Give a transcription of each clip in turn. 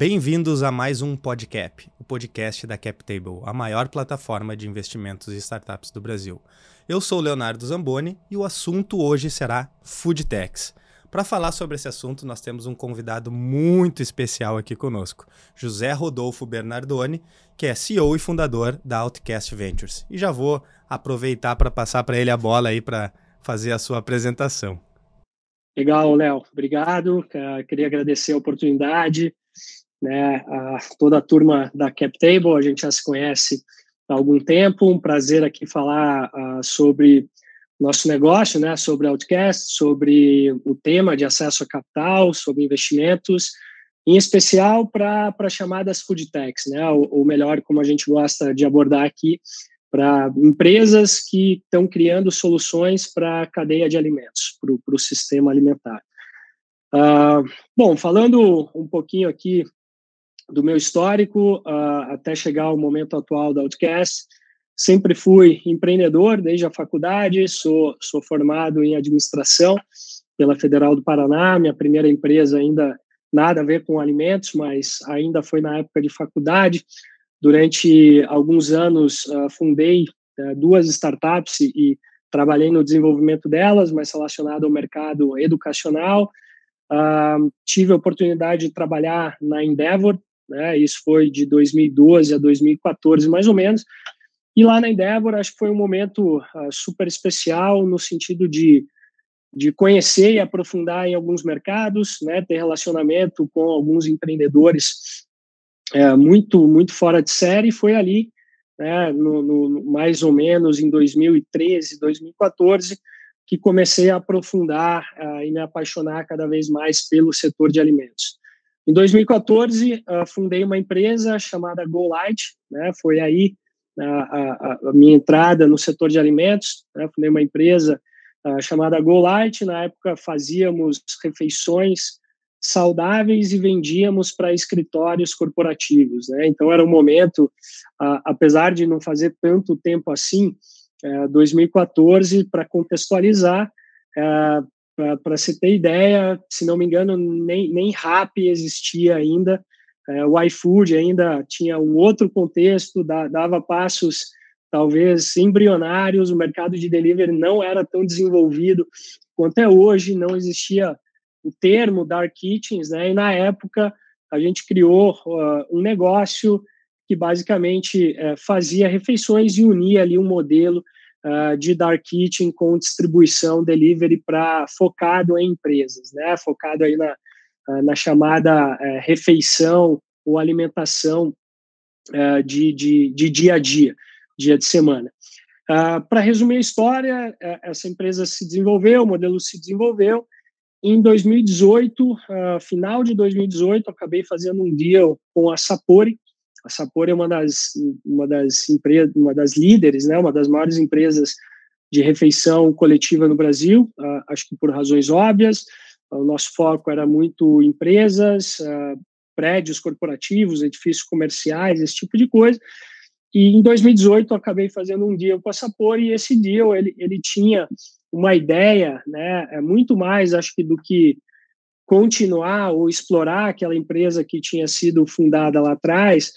Bem-vindos a mais um Podcap, o podcast da CapTable, a maior plataforma de investimentos e startups do Brasil. Eu sou Leonardo Zamboni e o assunto hoje será Food Techs. Para falar sobre esse assunto, nós temos um convidado muito especial aqui conosco, José Rodolfo Bernardoni, que é CEO e fundador da Outcast Ventures. E já vou aproveitar para passar para ele a bola aí para fazer a sua apresentação. Legal, Léo. Obrigado. queria agradecer a oportunidade né, a toda a turma da CapTable, a gente já se conhece há algum tempo, um prazer aqui falar uh, sobre nosso negócio, né, sobre Outcast, sobre o tema de acesso a capital, sobre investimentos, em especial para chamadas food techs, né, ou, ou melhor, como a gente gosta de abordar aqui, para empresas que estão criando soluções para a cadeia de alimentos, para o sistema alimentar. Uh, bom, falando um pouquinho aqui do meu histórico uh, até chegar ao momento atual da Outcast. Sempre fui empreendedor desde a faculdade, sou, sou formado em administração pela Federal do Paraná. Minha primeira empresa ainda nada a ver com alimentos, mas ainda foi na época de faculdade. Durante alguns anos uh, fundei uh, duas startups e, e trabalhei no desenvolvimento delas, mas relacionado ao mercado educacional. Uh, tive a oportunidade de trabalhar na Endeavor, né? Isso foi de 2012 a 2014, mais ou menos. E lá na Endeavor, acho que foi um momento uh, super especial no sentido de, de conhecer e aprofundar em alguns mercados, né? Ter relacionamento com alguns empreendedores é, muito, muito fora de série. Foi ali, né, no, no, mais ou menos em 2013, 2014, que comecei a aprofundar uh, e me apaixonar cada vez mais pelo setor de alimentos. Em 2014, uh, ah, fundei uma empresa chamada GoLight, né? Foi aí a, a, a, minha entrada no setor de alimentos. Né? Fundei uma empresa uh, chamada GoLight. Na época, fazíamos refeições saudáveis e vendíamos para escritórios corporativos. Né? Então, era um momento, uh, apesar de não fazer tanto tempo assim, 2014, para contextualizar, para se ter ideia, se não me engano, nem, nem RAP existia ainda, é, o iFood ainda tinha um outro contexto, da, dava passos talvez embrionários, o mercado de delivery não era tão desenvolvido quanto é hoje, não existia o termo dark kitchens, né? E na época a gente criou uh, um negócio que basicamente uh, fazia refeições e unia ali um modelo uh, de dark kitchen com distribuição delivery para focado em empresas, né? Focado aí na, uh, na chamada uh, refeição ou alimentação de, de, de, dia a dia, dia de semana. para resumir a história, essa empresa se desenvolveu, o modelo se desenvolveu. Em 2018, final de 2018, acabei fazendo um deal com a Sapori, a Sapori é uma das, uma das empresas, uma das líderes, né, uma das maiores empresas de refeição coletiva no Brasil, uh, acho que por razões óbvias. Uh, o nosso foco era muito empresas, uh, prédios corporativos, edifícios comerciais, esse tipo de coisa. E em 2018 eu acabei fazendo um deal com a Sapori e esse deal ele, ele tinha uma ideia, né, é muito mais acho que do que continuar ou explorar aquela empresa que tinha sido fundada lá atrás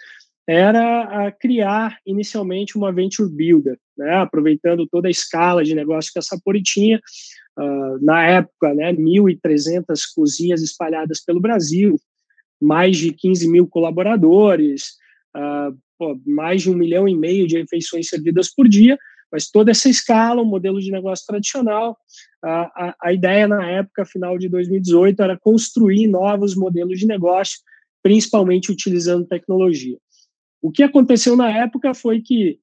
era criar inicialmente uma venture builder, né, aproveitando toda a escala de negócio que a Sapori tinha, uh, na época, né, 1.300 cozinhas espalhadas pelo Brasil, mais de 15 mil colaboradores, uh, pô, mais de um milhão e meio de refeições servidas por dia, mas toda essa escala, um modelo de negócio tradicional, a, a, a ideia na época, final de 2018, era construir novos modelos de negócio, principalmente utilizando tecnologia. O que aconteceu na época foi que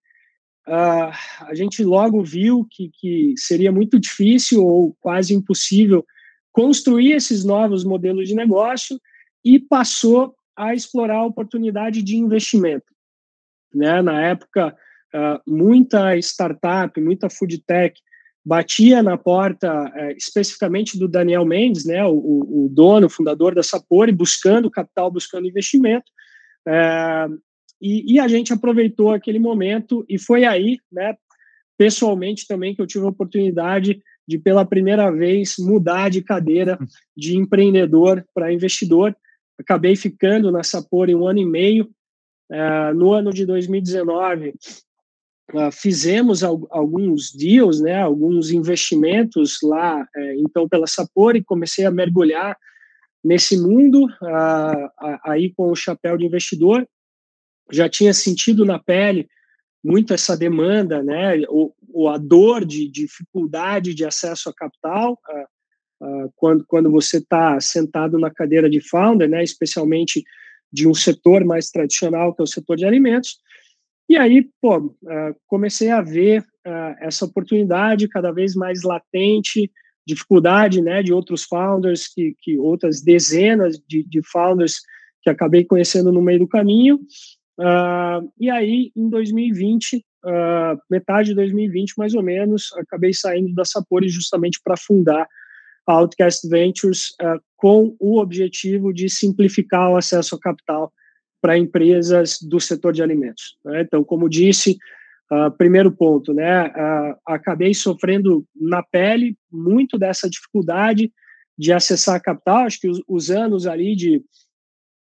uh, a gente logo viu que, que seria muito difícil ou quase impossível construir esses novos modelos de negócio e passou a explorar a oportunidade de investimento. Né? Na época, uh, muita startup, muita food tech batia na porta uh, especificamente do Daniel Mendes, né, o, o, dono, fundador da Sapori, buscando capital, buscando investimento, uh, e, e, a gente aproveitou aquele momento e foi aí, né, pessoalmente também, que eu tive a oportunidade de, pela primeira vez, mudar de cadeira de empreendedor para investidor, acabei ficando na Sapori um ano e meio. Uh, no ano de 2019, uh, fizemos al alguns deals, né, alguns investimentos lá, uh, então, pela Sapori, comecei a mergulhar nesse mundo, aí com o chapéu de investidor. Já tinha sentido na pele muito essa demanda, né, o, o a dor de, dificuldade de acesso a capital, uh, quando, quando você está sentado na cadeira de founder, né, especialmente de um setor mais tradicional, que é o setor de alimentos. E aí, pô, uh, comecei a ver uh, essa oportunidade cada vez mais latente, dificuldade, né, de outros founders, que, que outras dezenas de, de founders que acabei conhecendo no meio do caminho. Uh, e aí, em 2020, metade de 2020, mais ou menos, acabei saindo da Sapori justamente para fundar a Outcast Ventures uh, com o objetivo de simplificar o acesso a capital para empresas do setor de alimentos. Né? Então, como disse, uh, primeiro ponto, né, uh, acabei sofrendo na pele muito dessa dificuldade de acessar capital. Acho que os, os anos ali de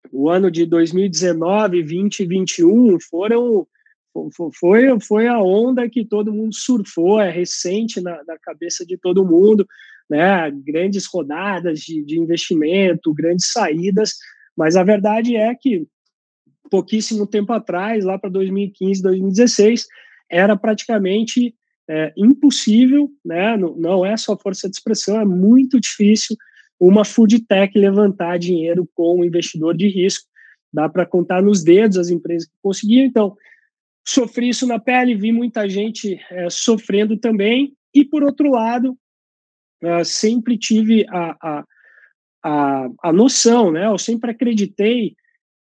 o ano de 2019, 20 e 21 foram foi, foi a onda que todo mundo surfou, é recente na, na cabeça de todo mundo né, grandes rodadas de, de investimento, grandes saídas, mas a verdade é que pouquíssimo tempo atrás, lá para 2015, 2016, era praticamente é, impossível, né, não, não é só força de expressão, é muito difícil uma food tech levantar dinheiro com um investidor de risco. Dá para contar nos dedos as empresas que conseguiam. Então, sofri isso na pele, vi muita gente é, sofrendo também. E, por outro lado, uh, sempre tive a, a, a, a, noção, né? Eu sempre acreditei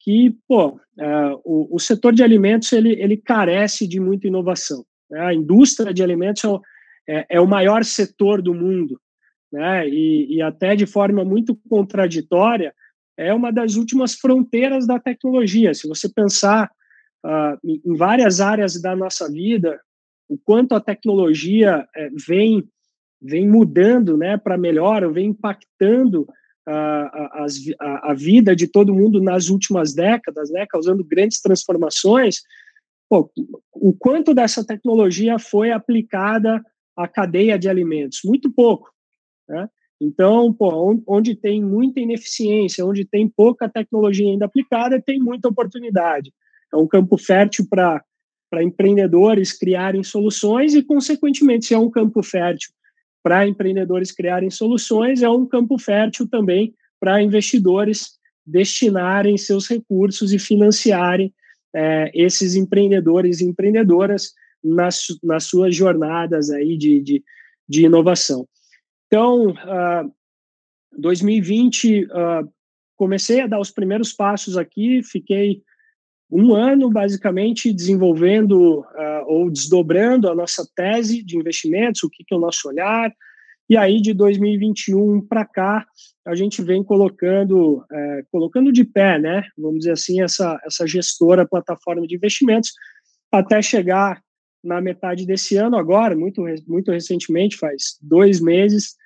que, pô, uh, o, o, setor de alimentos ele, ele carece de muita inovação. Né? A indústria de alimentos é o, é, é o maior setor do mundo, né? E, e até de forma muito contraditória é uma das últimas fronteiras da tecnologia. Se você pensar uh, em várias áreas da nossa vida, o quanto a tecnologia é, vem vem mudando né, para melhor, vem impactando a, a, a, vida de todo mundo nas últimas décadas, né, causando grandes transformações, pô, o quanto dessa tecnologia foi aplicada à cadeia de alimentos? Muito pouco. Né? Então, pô, onde tem muita ineficiência, onde tem pouca tecnologia ainda aplicada, tem muita oportunidade. É um campo fértil para empreendedores criarem soluções e, consequentemente, se é um campo fértil para empreendedores criarem soluções, é um campo fértil também para investidores destinarem seus recursos e financiarem é, esses empreendedores e empreendedoras nas, nas suas jornadas aí de, de, de inovação. Então, uh, 2020, uh, comecei a dar os primeiros passos aqui, fiquei um ano basicamente desenvolvendo uh, ou desdobrando a nossa tese de investimentos, o que, que é o nosso olhar, e aí de 2021 para cá a gente vem colocando é, colocando de pé, né? Vamos dizer assim essa essa gestora plataforma de investimentos até chegar na metade desse ano agora, muito muito recentemente, faz dois meses,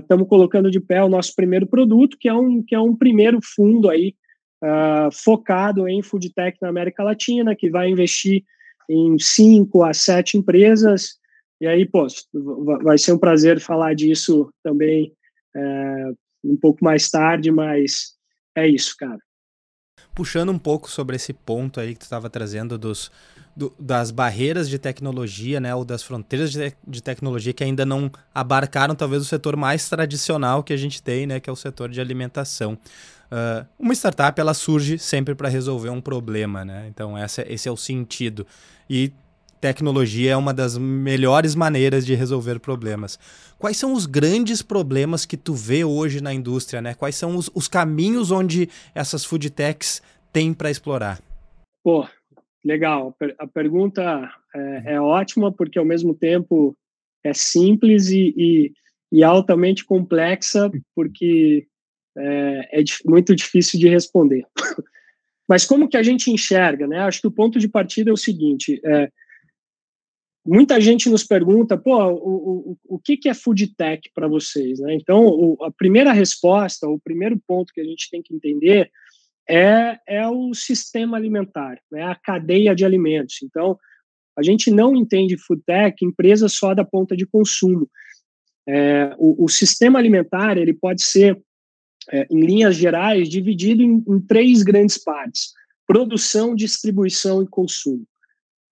estamos uh, colocando de pé o nosso primeiro produto, que é um que é um primeiro fundo aí uh, focado em food tech na América Latina, que vai investir em cinco a sete empresas. E aí, pô, vai ser um prazer falar disso também é, um pouco mais tarde, mas é isso, cara. Puxando um pouco sobre esse ponto aí que tu estava trazendo dos, do, das barreiras de tecnologia, né, ou das fronteiras de, de, tecnologia que ainda não abarcaram talvez o setor mais tradicional que a gente tem, né, que é o setor de alimentação. Uh, uma startup ela surge sempre para resolver um problema, né? Então essa, esse é o sentido. E tecnologia é uma das melhores maneiras de resolver problemas. Quais são os grandes problemas que tu vê hoje na indústria, né? Quais são os, os caminhos onde essas food techs têm para explorar? Pô, legal. A pergunta é, é, ótima porque ao mesmo tempo é simples e, e, e altamente complexa porque é, é muito difícil de responder. Mas como que a gente enxerga, né? Acho que o ponto de partida é o seguinte: é, muita gente nos pergunta, pô, o, o, o que, que é food tech para vocês, né? Então, o, a primeira resposta, o primeiro ponto que a gente tem que entender é, é o sistema alimentar, é a cadeia de alimentos. Então, a gente não entende food tech empresa só da ponta de consumo. É, o, o, sistema alimentar ele pode ser, é, em linhas gerais, dividido em, em, três grandes partes: produção, distribuição e consumo.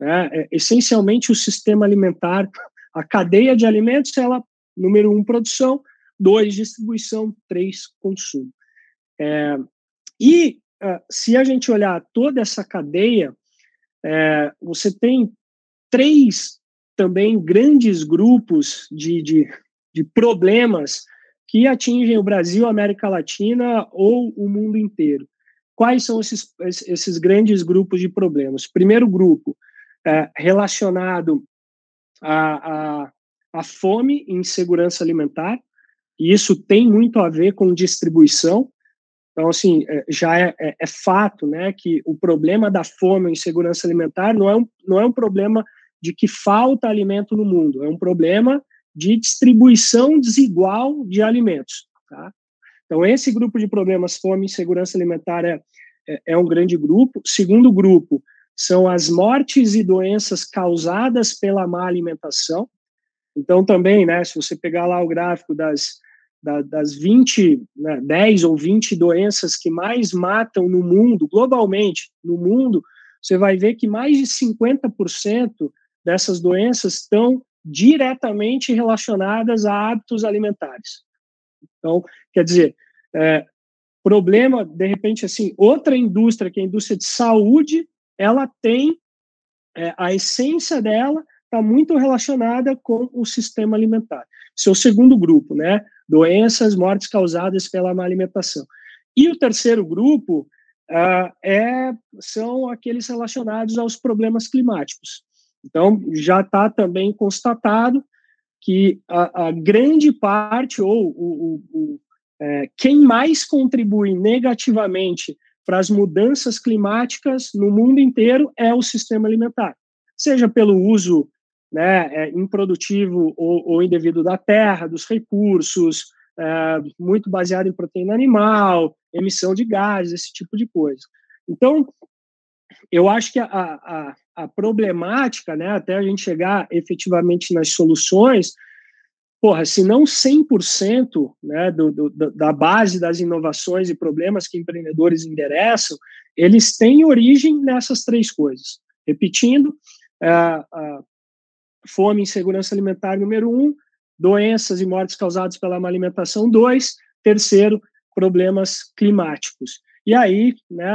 É, é, essencialmente, o sistema alimentar, a cadeia de alimentos, ela número um, produção, dois, distribuição, três, consumo. É, e uh, se a gente olhar toda essa cadeia, é, você tem três também grandes grupos de, de, de problemas que atingem o Brasil, a América Latina ou o mundo inteiro. Quais são esses, esses grandes grupos de problemas? Primeiro grupo, é, relacionado à, à fome e insegurança alimentar, e isso tem muito a ver com distribuição. Então, assim, é, já é, é, é, fato né, que o problema da fome e insegurança alimentar não é, um, não é um problema de que falta alimento no mundo, é um problema de distribuição desigual de alimentos. Tá? Então, esse grupo de problemas, fome e insegurança alimentar, é, é, é um grande grupo. Segundo grupo, são as mortes e doenças causadas pela má alimentação. Então, também, né, se você pegar lá o gráfico das, da, das 20, né, 10 ou 20 doenças que mais matam no mundo, globalmente, no mundo, você vai ver que mais de 50% dessas doenças estão diretamente relacionadas a hábitos alimentares. Então, quer dizer, é, problema, de repente, assim, outra indústria, que é a indústria de saúde, ela tem, é, a essência dela está muito relacionada com o sistema alimentar. Seu segundo grupo, né? Doenças, mortes causadas pela má alimentação. E o terceiro grupo uh, é, são aqueles relacionados aos problemas climáticos. Então, já está também constatado que a, a, grande parte, ou o, o, o é, quem mais contribui negativamente para as mudanças climáticas no mundo inteiro é o sistema alimentar, seja pelo uso né, é, improdutivo ou, ou, indevido da terra, dos recursos, é, muito baseado em proteína animal, emissão de gases, esse tipo de coisa. Então, eu acho que a, a, a problemática, né, até a gente chegar efetivamente nas soluções, porra, se não 100% né, do, do, da base das inovações e problemas que empreendedores endereçam, eles têm origem nessas três coisas. Repetindo, a fome e insegurança alimentar, número um, doenças e mortes causadas pela má alimentação, dois, terceiro, problemas climáticos. E aí, né,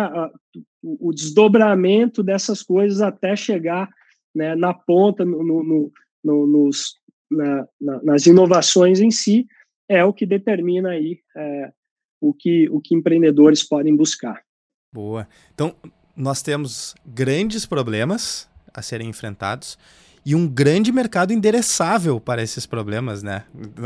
o, desdobramento dessas coisas até chegar né, na ponta, no, no, no, nos, na, na, nas inovações em si, é o que determina aí é, o, que, o que empreendedores podem buscar. Boa. Então, nós temos grandes problemas a serem enfrentados e um grande mercado endereçável para esses problemas, né?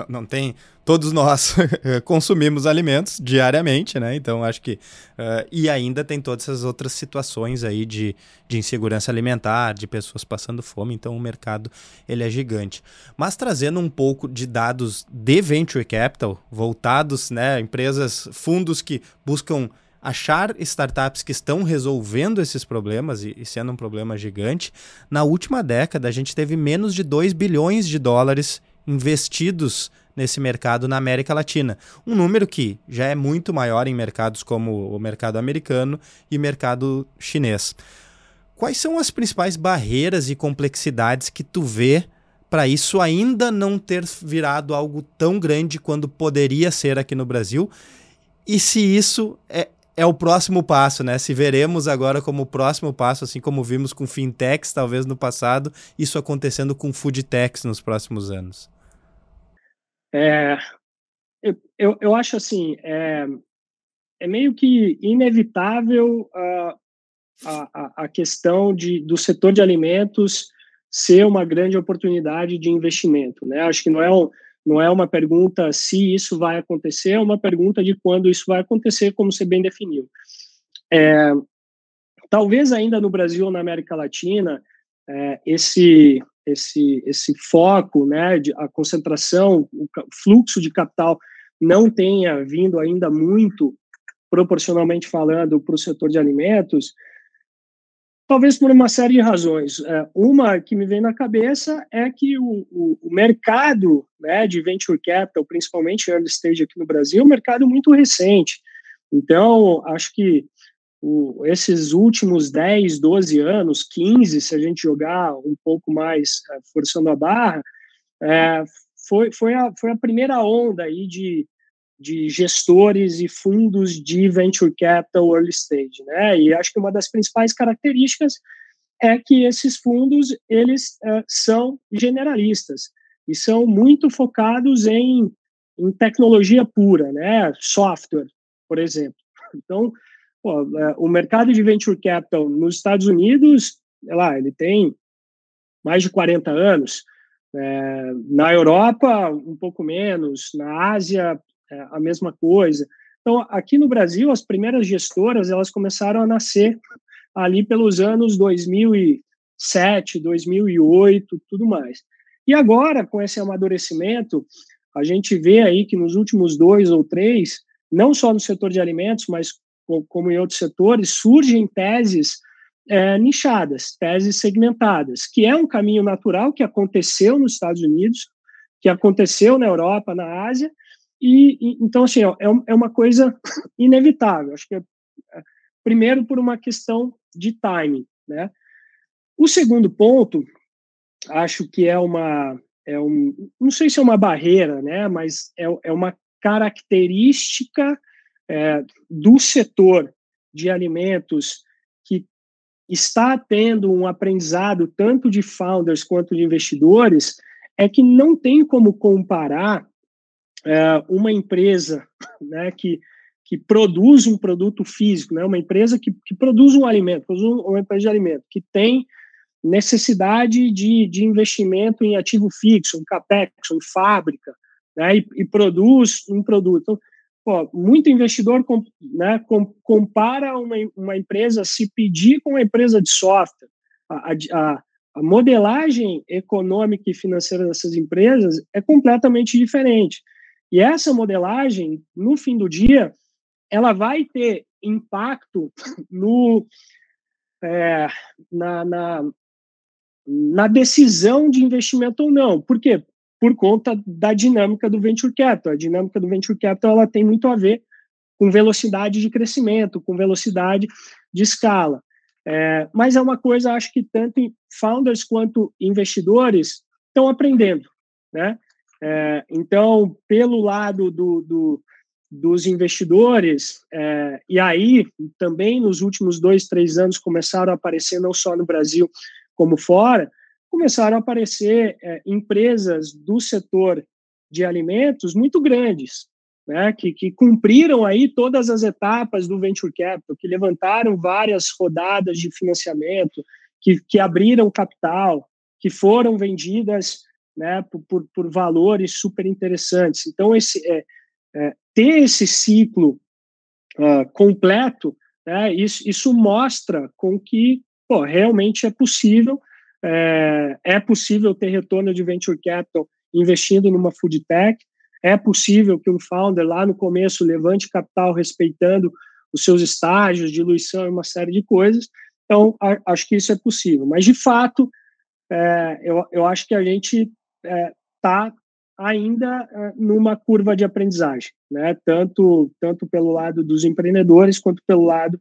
Não tem. Todos nós consumimos alimentos diariamente, né? Então acho que. Uh, e ainda tem todas essas outras situações aí de, de insegurança alimentar, de pessoas passando fome, então o mercado ele é gigante. Mas trazendo um pouco de dados de venture capital, voltados, né? Empresas, fundos que buscam achar startups que estão resolvendo esses problemas e, e, sendo um problema gigante. Na última década, a gente teve menos de 2 bilhões de dólares investidos nesse mercado na América Latina. Um número que já é muito maior em mercados como o mercado americano e mercado chinês. Quais são as principais barreiras e complexidades que tu vê para isso ainda não ter virado algo tão grande quando poderia ser aqui no Brasil? E se isso é, é o próximo passo, né? Se veremos agora como o próximo passo, assim como vimos com fintechs, talvez no passado, isso acontecendo com foodtechs nos próximos anos. É, eu, eu, eu acho assim, é, é meio que inevitável uh, a, a questão de, do setor de alimentos ser uma grande oportunidade de investimento, né? Acho que não é um, não é uma pergunta se isso vai acontecer, é uma pergunta de quando isso vai acontecer, como você bem definiu. É, talvez ainda no Brasil ou na América Latina, é, esse, esse, esse foco, né, de, a concentração, o fluxo de capital não tenha vindo ainda muito proporcionalmente falando, para o setor de alimentos, talvez por uma série de razões. É, uma que me vem na cabeça é que o, o, o, mercado né, de venture capital, principalmente early stage aqui no Brasil, é um mercado muito recente. Então, acho que o, esses últimos 10, 12 anos, 15, se a gente jogar um pouco mais é, forçando a barra, é, foi, foi, a, foi a primeira onda aí de, de gestores e fundos de venture capital early stage, né? E acho que uma das principais características é que esses fundos eles uh, são generalistas e são muito focados em, em tecnologia pura, né? Software, por exemplo. Então, pô, uh, o mercado de venture capital nos Estados Unidos, lá, ele tem mais de 40 anos. É, na Europa, um pouco menos. Na Ásia, a mesma coisa. Então, aqui no Brasil, as primeiras gestoras elas começaram a nascer ali pelos anos 2007, 2008, tudo mais. E agora, com esse amadurecimento, a gente vê aí que nos últimos dois ou três, não só no setor de alimentos, mas como em outros setores, surgem teses é, nichadas, teses segmentadas, que é um caminho natural que aconteceu nos Estados Unidos, que aconteceu na Europa, na Ásia, e, então, assim, ó, é, é uma coisa inevitável. Acho que, é, é, primeiro, por uma questão de timing, né? O segundo ponto, acho que é uma, é um, não sei se é uma barreira, né? Mas é, é uma característica é, do setor de alimentos que está tendo um aprendizado tanto de founders quanto de investidores, é que não tem como comparar é, uma empresa né, que, que produz um produto físico, né, uma empresa que, que produz um alimento, produz uma empresa de alimento, que tem necessidade de, de investimento em ativo fixo, em capex, em fábrica, né, e, e produz um produto. Então, pô, muito investidor né, com, compara uma, uma empresa se pedir com uma empresa de software. A, a, a modelagem econômica e financeira dessas empresas é completamente diferente. E essa modelagem, no fim do dia, ela vai ter impacto no, é, na, na, na, decisão de investimento ou não. Por quê? Por conta da dinâmica do venture capital. A dinâmica do venture capital ela tem muito a ver com velocidade de crescimento, com velocidade de escala. É, mas é uma coisa, acho que tanto founders quanto investidores estão aprendendo, né? É, então, pelo lado do, do, dos investidores, é, e aí também nos últimos dois, três anos começaram a aparecer, não só no Brasil como fora, começaram a aparecer é, empresas do setor de alimentos muito grandes, né, que, que cumpriram aí todas as etapas do venture capital, que levantaram várias rodadas de financiamento, que, que abriram capital, que foram vendidas né, por, por, valores super interessantes. Então, esse, é, é, ter esse ciclo uh, completo, né, isso, isso mostra com que pô, realmente é possível, é, é possível ter retorno de venture capital investindo numa food tech, é possível que um founder lá no começo levante capital respeitando os seus estágios, diluição e uma série de coisas. Então, a, acho que isso é possível. Mas, de fato, é, eu, eu acho que a gente está é, ainda é, numa curva de aprendizagem, né? Tanto tanto pelo lado dos empreendedores quanto pelo lado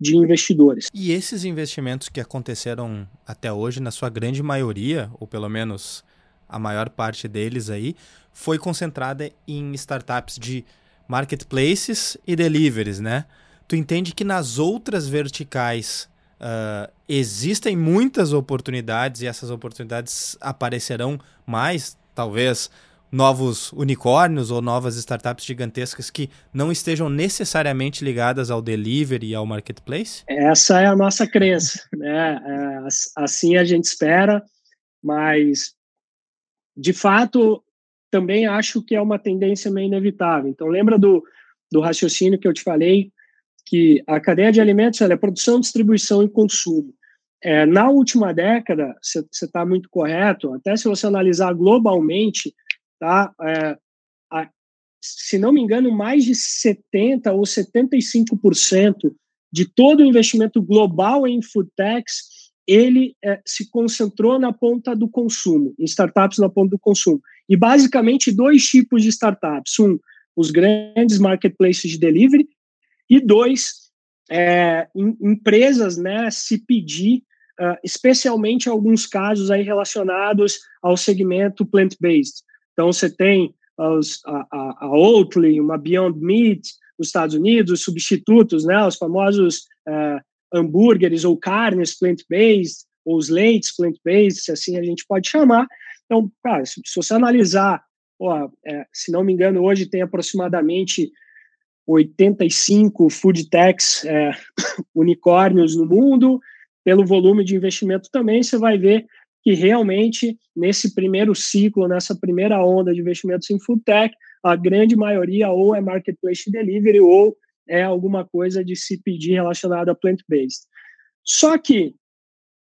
de investidores. E esses investimentos que aconteceram até hoje, na sua grande maioria, ou pelo menos a maior parte deles aí, foi concentrada em startups de marketplaces e deliveries, né? Tu entende que nas outras verticais Uh, existem muitas oportunidades e essas oportunidades aparecerão mais, talvez novos unicórnios ou novas startups gigantescas que não estejam necessariamente ligadas ao delivery e ao marketplace? Essa é a nossa crença, né? É, assim a gente espera, mas de fato também acho que é uma tendência meio inevitável. Então lembra do, do raciocínio que eu te falei que a cadeia de alimentos é produção, distribuição e consumo. É, na última década, você está muito correto, até se você analisar globalmente, tá, é, a, se não me engano, mais de 70% ou 75% de todo o investimento global em food techs ele é, se concentrou na ponta do consumo, em startups na ponta do consumo. E basicamente dois tipos de startups: um, os grandes marketplaces de delivery, e dois, é, em, empresas, né, se pedir, uh, especialmente alguns casos aí relacionados ao segmento plant-based. Então, você tem os, a, a, a Oatly, uma Beyond Meat, nos Estados Unidos, os substitutos, né, os famosos uh, hambúrgueres ou carnes plant-based, ou os leites plant-based, se assim a gente pode chamar. Então, cara, se, se você analisar, ó, é, se não me engano, hoje tem aproximadamente 85 food techs é, unicórnios no mundo, pelo volume de investimento também, você vai ver que realmente, nesse primeiro ciclo, nessa primeira onda de investimentos em food tech, a grande maioria ou é marketplace delivery ou é alguma coisa de se pedir relacionado a plant-based. Só que,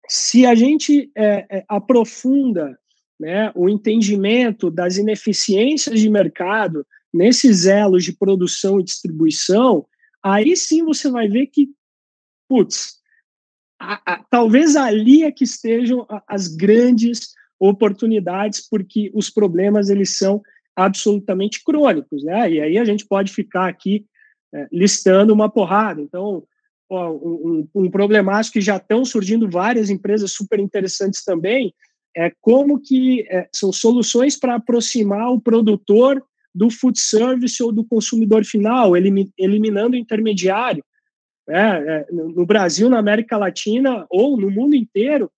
se a gente é, é, aprofunda né, o entendimento das ineficiências de mercado nesses elos de produção e distribuição, aí sim você vai ver que, putz, a, a, talvez ali é que estejam as grandes oportunidades, porque os problemas eles são absolutamente crônicos, né? E aí a gente pode ficar aqui é, listando uma porrada. Então, ó, um, um, problemático que já estão surgindo várias empresas super interessantes também é como que é, são soluções para aproximar o produtor do food service ou do consumidor final, elim, eliminando o intermediário. É, é, no Brasil, na América Latina ou no mundo inteiro,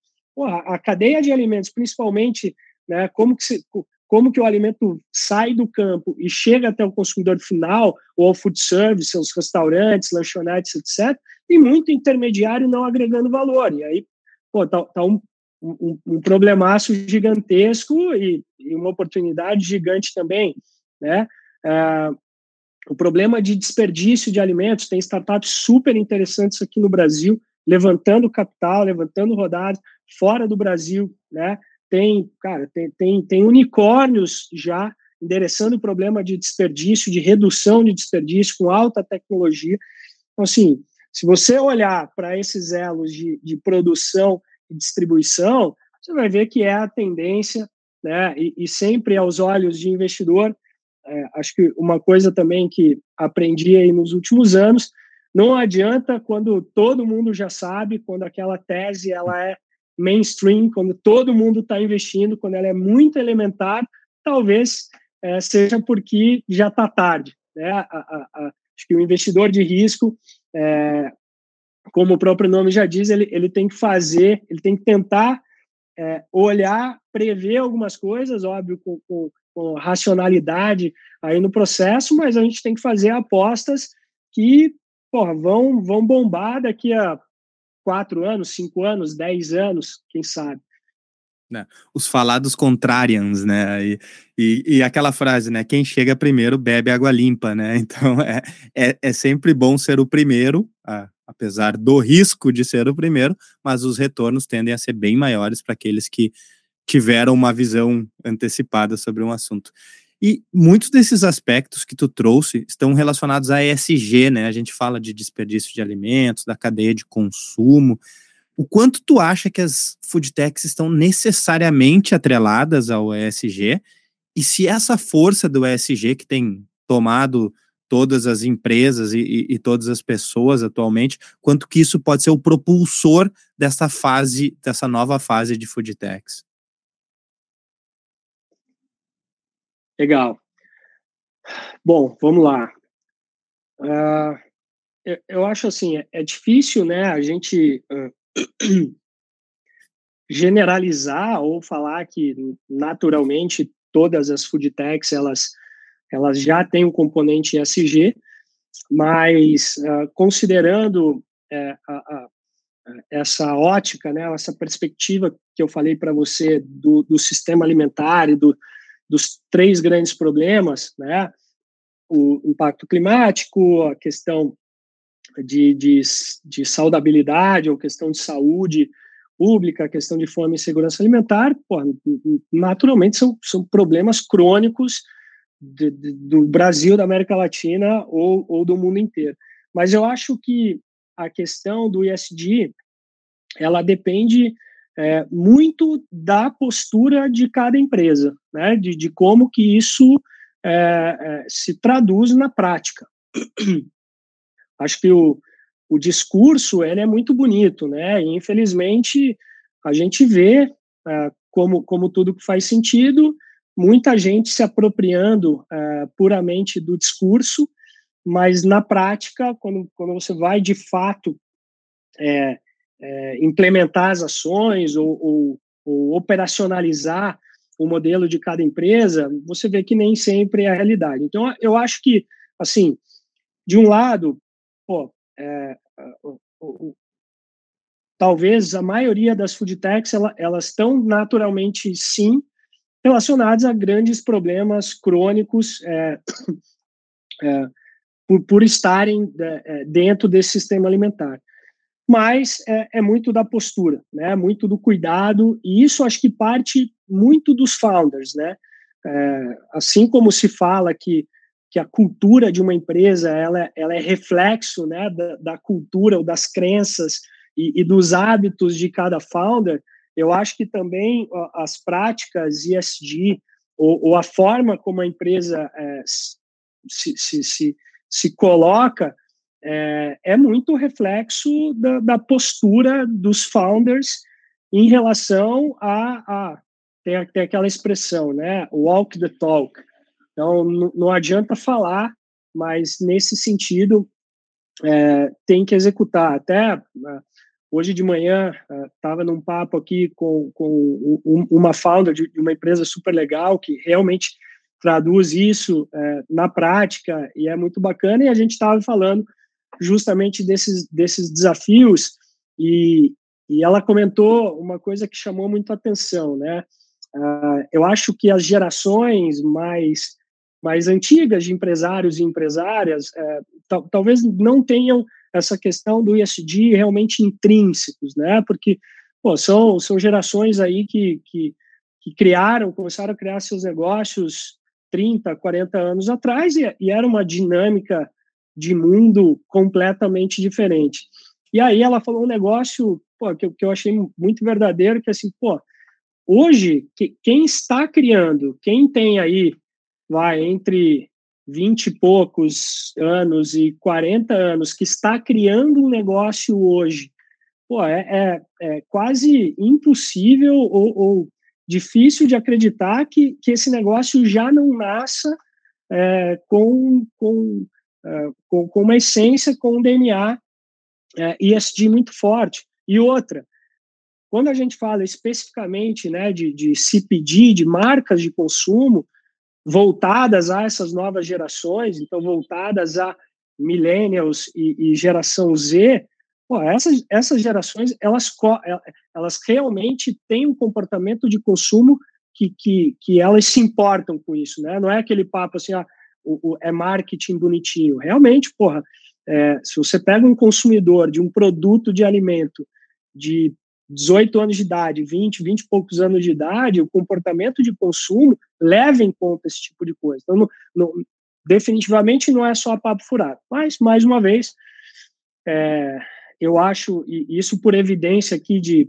a cadeia de alimentos, principalmente, né, como que se, como que o alimento sai do campo e chega até o consumidor final, ou ao food service, aos restaurantes, lanchonetes, etc., e muito intermediário não agregando valor. E aí, pô, tá, tá um, um, um, problemaço gigantesco e, e, uma oportunidade gigante também, né? É, o problema de desperdício de alimentos, tem startups super interessantes aqui no Brasil, levantando capital, levantando rodadas, fora do Brasil, né? tem, cara, tem, tem, tem unicórnios já endereçando o problema de desperdício, de redução de desperdício com alta tecnologia. Então, assim, se você olhar para esses elos de, de produção e distribuição, você vai ver que é a tendência, né? E, e sempre aos olhos de investidor, é, acho que uma coisa também que aprendi aí nos últimos anos, não adianta quando todo mundo já sabe, quando aquela tese ela é mainstream, quando todo mundo está investindo, quando ela é muito elementar, talvez é, seja porque já está tarde. Né? A, a, a, acho que o investidor de risco, é, como o próprio nome já diz, ele, ele tem que fazer, ele tem que tentar é, olhar, prever algumas coisas, óbvio, com, com, racionalidade aí no processo, mas a gente tem que fazer apostas que porra, vão, vão bombar daqui a quatro anos, cinco anos, dez anos, quem sabe. Né? Os falados contrarians, né? E, e, e, aquela frase, né? Quem chega primeiro bebe água limpa, né? Então é, é, é sempre bom ser o primeiro, a, apesar do risco de ser o primeiro, mas os retornos tendem a ser bem maiores para aqueles que tiveram uma visão antecipada sobre um assunto. E muitos desses aspectos que tu trouxe estão relacionados a ESG, né? A gente fala de desperdício de alimentos, da cadeia de consumo. O quanto tu acha que as food techs estão necessariamente atreladas ao ESG? E se essa força do ESG que tem tomado todas as empresas e, e, e, todas as pessoas atualmente, quanto que isso pode ser o propulsor dessa fase, dessa nova fase de food Legal. Bom, vamos lá. Uh, eu, eu, acho assim, é, é, difícil, né, a gente uh, generalizar ou falar que naturalmente todas as food techs elas elas já têm um componente ESG, mas uh, considerando uh, a, essa ótica, né, essa perspectiva que eu falei para você do, do sistema alimentar e do, dos três grandes problemas, né? O impacto climático, a questão de, de, de saudabilidade ou questão de saúde pública, a questão de fome e segurança alimentar, pô, naturalmente são, são problemas crônicos de, de, do Brasil, da América Latina ou, ou do mundo inteiro. Mas eu acho que a questão do ISD ela depende é, muito da postura de cada empresa, né? de, de como que isso é, é, se traduz na prática. Acho que o, o discurso ele é muito bonito, né? E infelizmente a gente vê é, como, como tudo que faz sentido, muita gente se apropriando é, puramente do discurso, mas na prática, quando, quando você vai de fato é, é, implementar as ações ou, ou, ou, operacionalizar o modelo de cada empresa, você vê que nem sempre é a realidade. Então, eu acho que, assim, de um lado, pô, é, o, talvez a maioria das food techs, ela, elas estão naturalmente, sim, relacionadas a grandes problemas crônicos é, é, por, por, estarem é, dentro desse sistema alimentar mas é, é, muito da postura, né? Muito do cuidado e isso acho que parte muito dos founders, né? É, assim como se fala que que a cultura de uma empresa ela, ela é reflexo, né, da, da cultura ou das crenças e, e, dos hábitos de cada founder, eu acho que também as práticas ESG ou, ou a forma como a empresa é, se, se, se, se coloca é, é muito reflexo da, da, postura dos founders em relação a, a tem, tem, aquela expressão, né, walk the talk. Então, não adianta falar, mas nesse sentido é, tem que executar. Até né, hoje de manhã estava é, num papo aqui com, com uma founder de uma empresa super legal que realmente traduz isso é, na prática e é muito bacana. E a gente estava falando justamente desses, desses desafios e, e ela comentou uma coisa que chamou muito atenção, né? Uh, eu acho que as gerações mais mais antigas de empresários e empresárias uh, talvez não tenham essa questão do ISD realmente intrínsecos, né? Porque pô, são são gerações aí que, que que criaram, começaram a criar seus negócios 30, 40 anos atrás e, e era uma dinâmica de mundo completamente diferente. E aí ela falou um negócio pô, que, que eu achei muito verdadeiro, que assim, pô, hoje, que, quem está criando, quem tem aí, vai, entre 20 e poucos anos e 40 anos, que está criando um negócio hoje, pô, é, é, é quase impossível ou, ou, difícil de acreditar que, que esse negócio já não nasça é, com, com é, com, com, uma essência, com um DNA é, ESG muito forte. E outra, quando a gente fala especificamente né, de, de CPD, de marcas de consumo, voltadas a essas novas gerações, então voltadas a millennials e, e geração Z, pô, essas, essas gerações, elas, é, elas realmente têm um comportamento de consumo que, que, que elas se importam com isso, né? Não é aquele papo assim, ah, o, o, é marketing bonitinho. Realmente, porra, é, se você pega um consumidor de um produto de alimento de 18 anos de idade, 20, 20 e poucos anos de idade, o comportamento de consumo leva em conta esse tipo de coisa. Então, não, não, definitivamente não é só papo furado. Mas, mais uma vez, é, eu acho, e isso por evidência aqui de,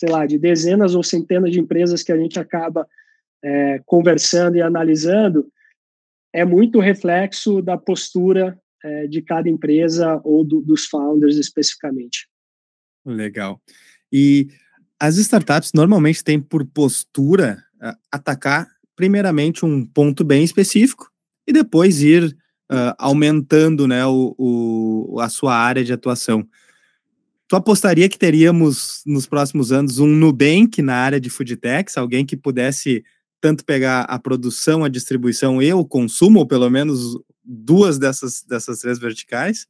sei lá, de dezenas ou centenas de empresas que a gente acaba é, conversando e analisando, é muito reflexo da postura é, de cada empresa ou do, dos founders especificamente. Legal. E as startups normalmente têm por postura uh, atacar primeiramente um ponto bem específico e depois ir uh, aumentando né, o, o, a sua área de atuação. Tu apostaria que teríamos nos próximos anos um Nubank na área de food techs, alguém que pudesse tanto pegar a produção, a distribuição e o consumo, ou pelo menos duas dessas, dessas três verticais?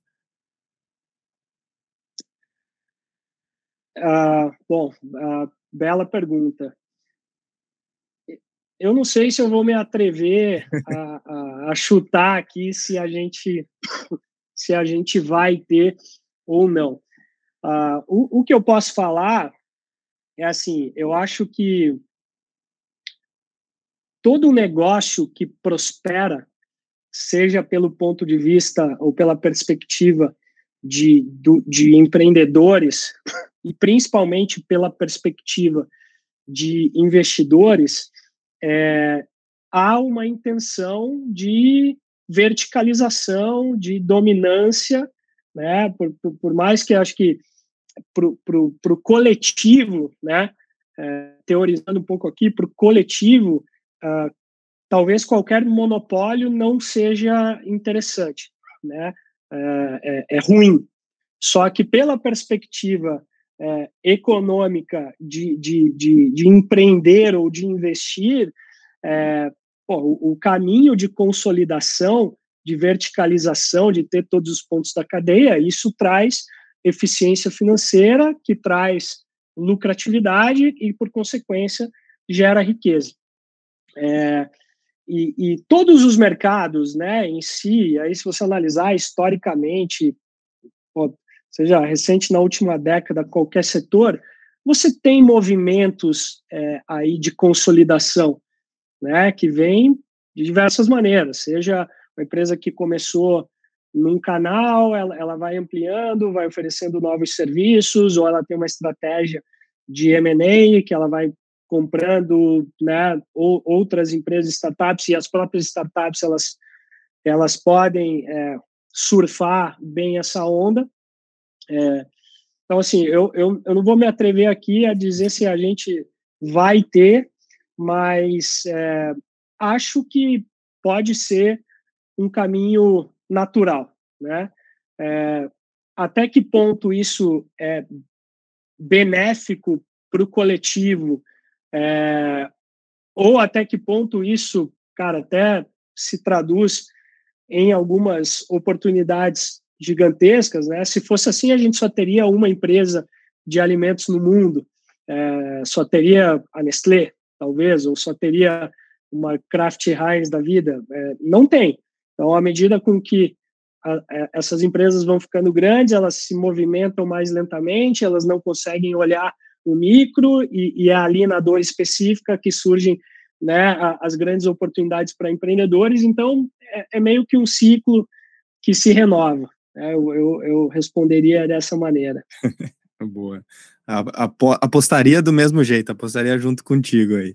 Uh, bom, bela pergunta. Eu não sei se eu vou me atrever a, a, a, chutar aqui se a gente se a gente vai ter ou não. Uh, o, o que eu posso falar é assim, eu acho que todo negócio que prospera, seja pelo ponto de vista ou pela perspectiva de, de empreendedores, e principalmente pela perspectiva de investidores, é, há uma intenção de verticalização, de dominância, né? Por, por, por mais que acho que para o coletivo, né? É, teorizando um pouco aqui, para o coletivo, uh, talvez qualquer monopólio não seja interessante, né? É, é, é ruim. Só que pela perspectiva é, econômica de, de, de, de, empreender ou de investir, é, pô, o, o, caminho de consolidação, de verticalização, de ter todos os pontos da cadeia, isso traz eficiência financeira, que traz lucratividade e, por consequência, gera riqueza. É, e, e, todos os mercados, né, em si, aí se você analisar historicamente, seja recente na última década, qualquer setor, você tem movimentos é, aí de consolidação, né, que vem de diversas maneiras, seja uma empresa que começou num canal, ela, ela vai ampliando, vai oferecendo novos serviços, ou ela tem uma estratégia de M&A, que ela vai comprando né, ou, outras empresas, startups, e as próprias startups, elas, elas podem é, surfar bem essa onda. É, então, assim, eu, eu, eu não vou me atrever aqui a dizer se a gente vai ter, mas é, acho que pode ser um caminho natural, né? É, até que ponto isso é benéfico para o coletivo, é, ou até que ponto isso, cara, até se traduz em algumas oportunidades gigantescas, né? Se fosse assim, a gente só teria uma empresa de alimentos no mundo, é, só teria a Nestlé, talvez, ou só teria uma Kraft Heinz da vida. É, não tem. Então, à medida com que a, a, essas empresas vão ficando grandes, elas se movimentam mais lentamente, elas não conseguem olhar o micro e, e é ali na dor específica que surgem né, as grandes oportunidades para empreendedores. Então, é, é, meio que um ciclo que se renova. Né? Eu, eu, eu responderia dessa maneira. Boa. Apostaria do mesmo jeito, apostaria junto contigo aí.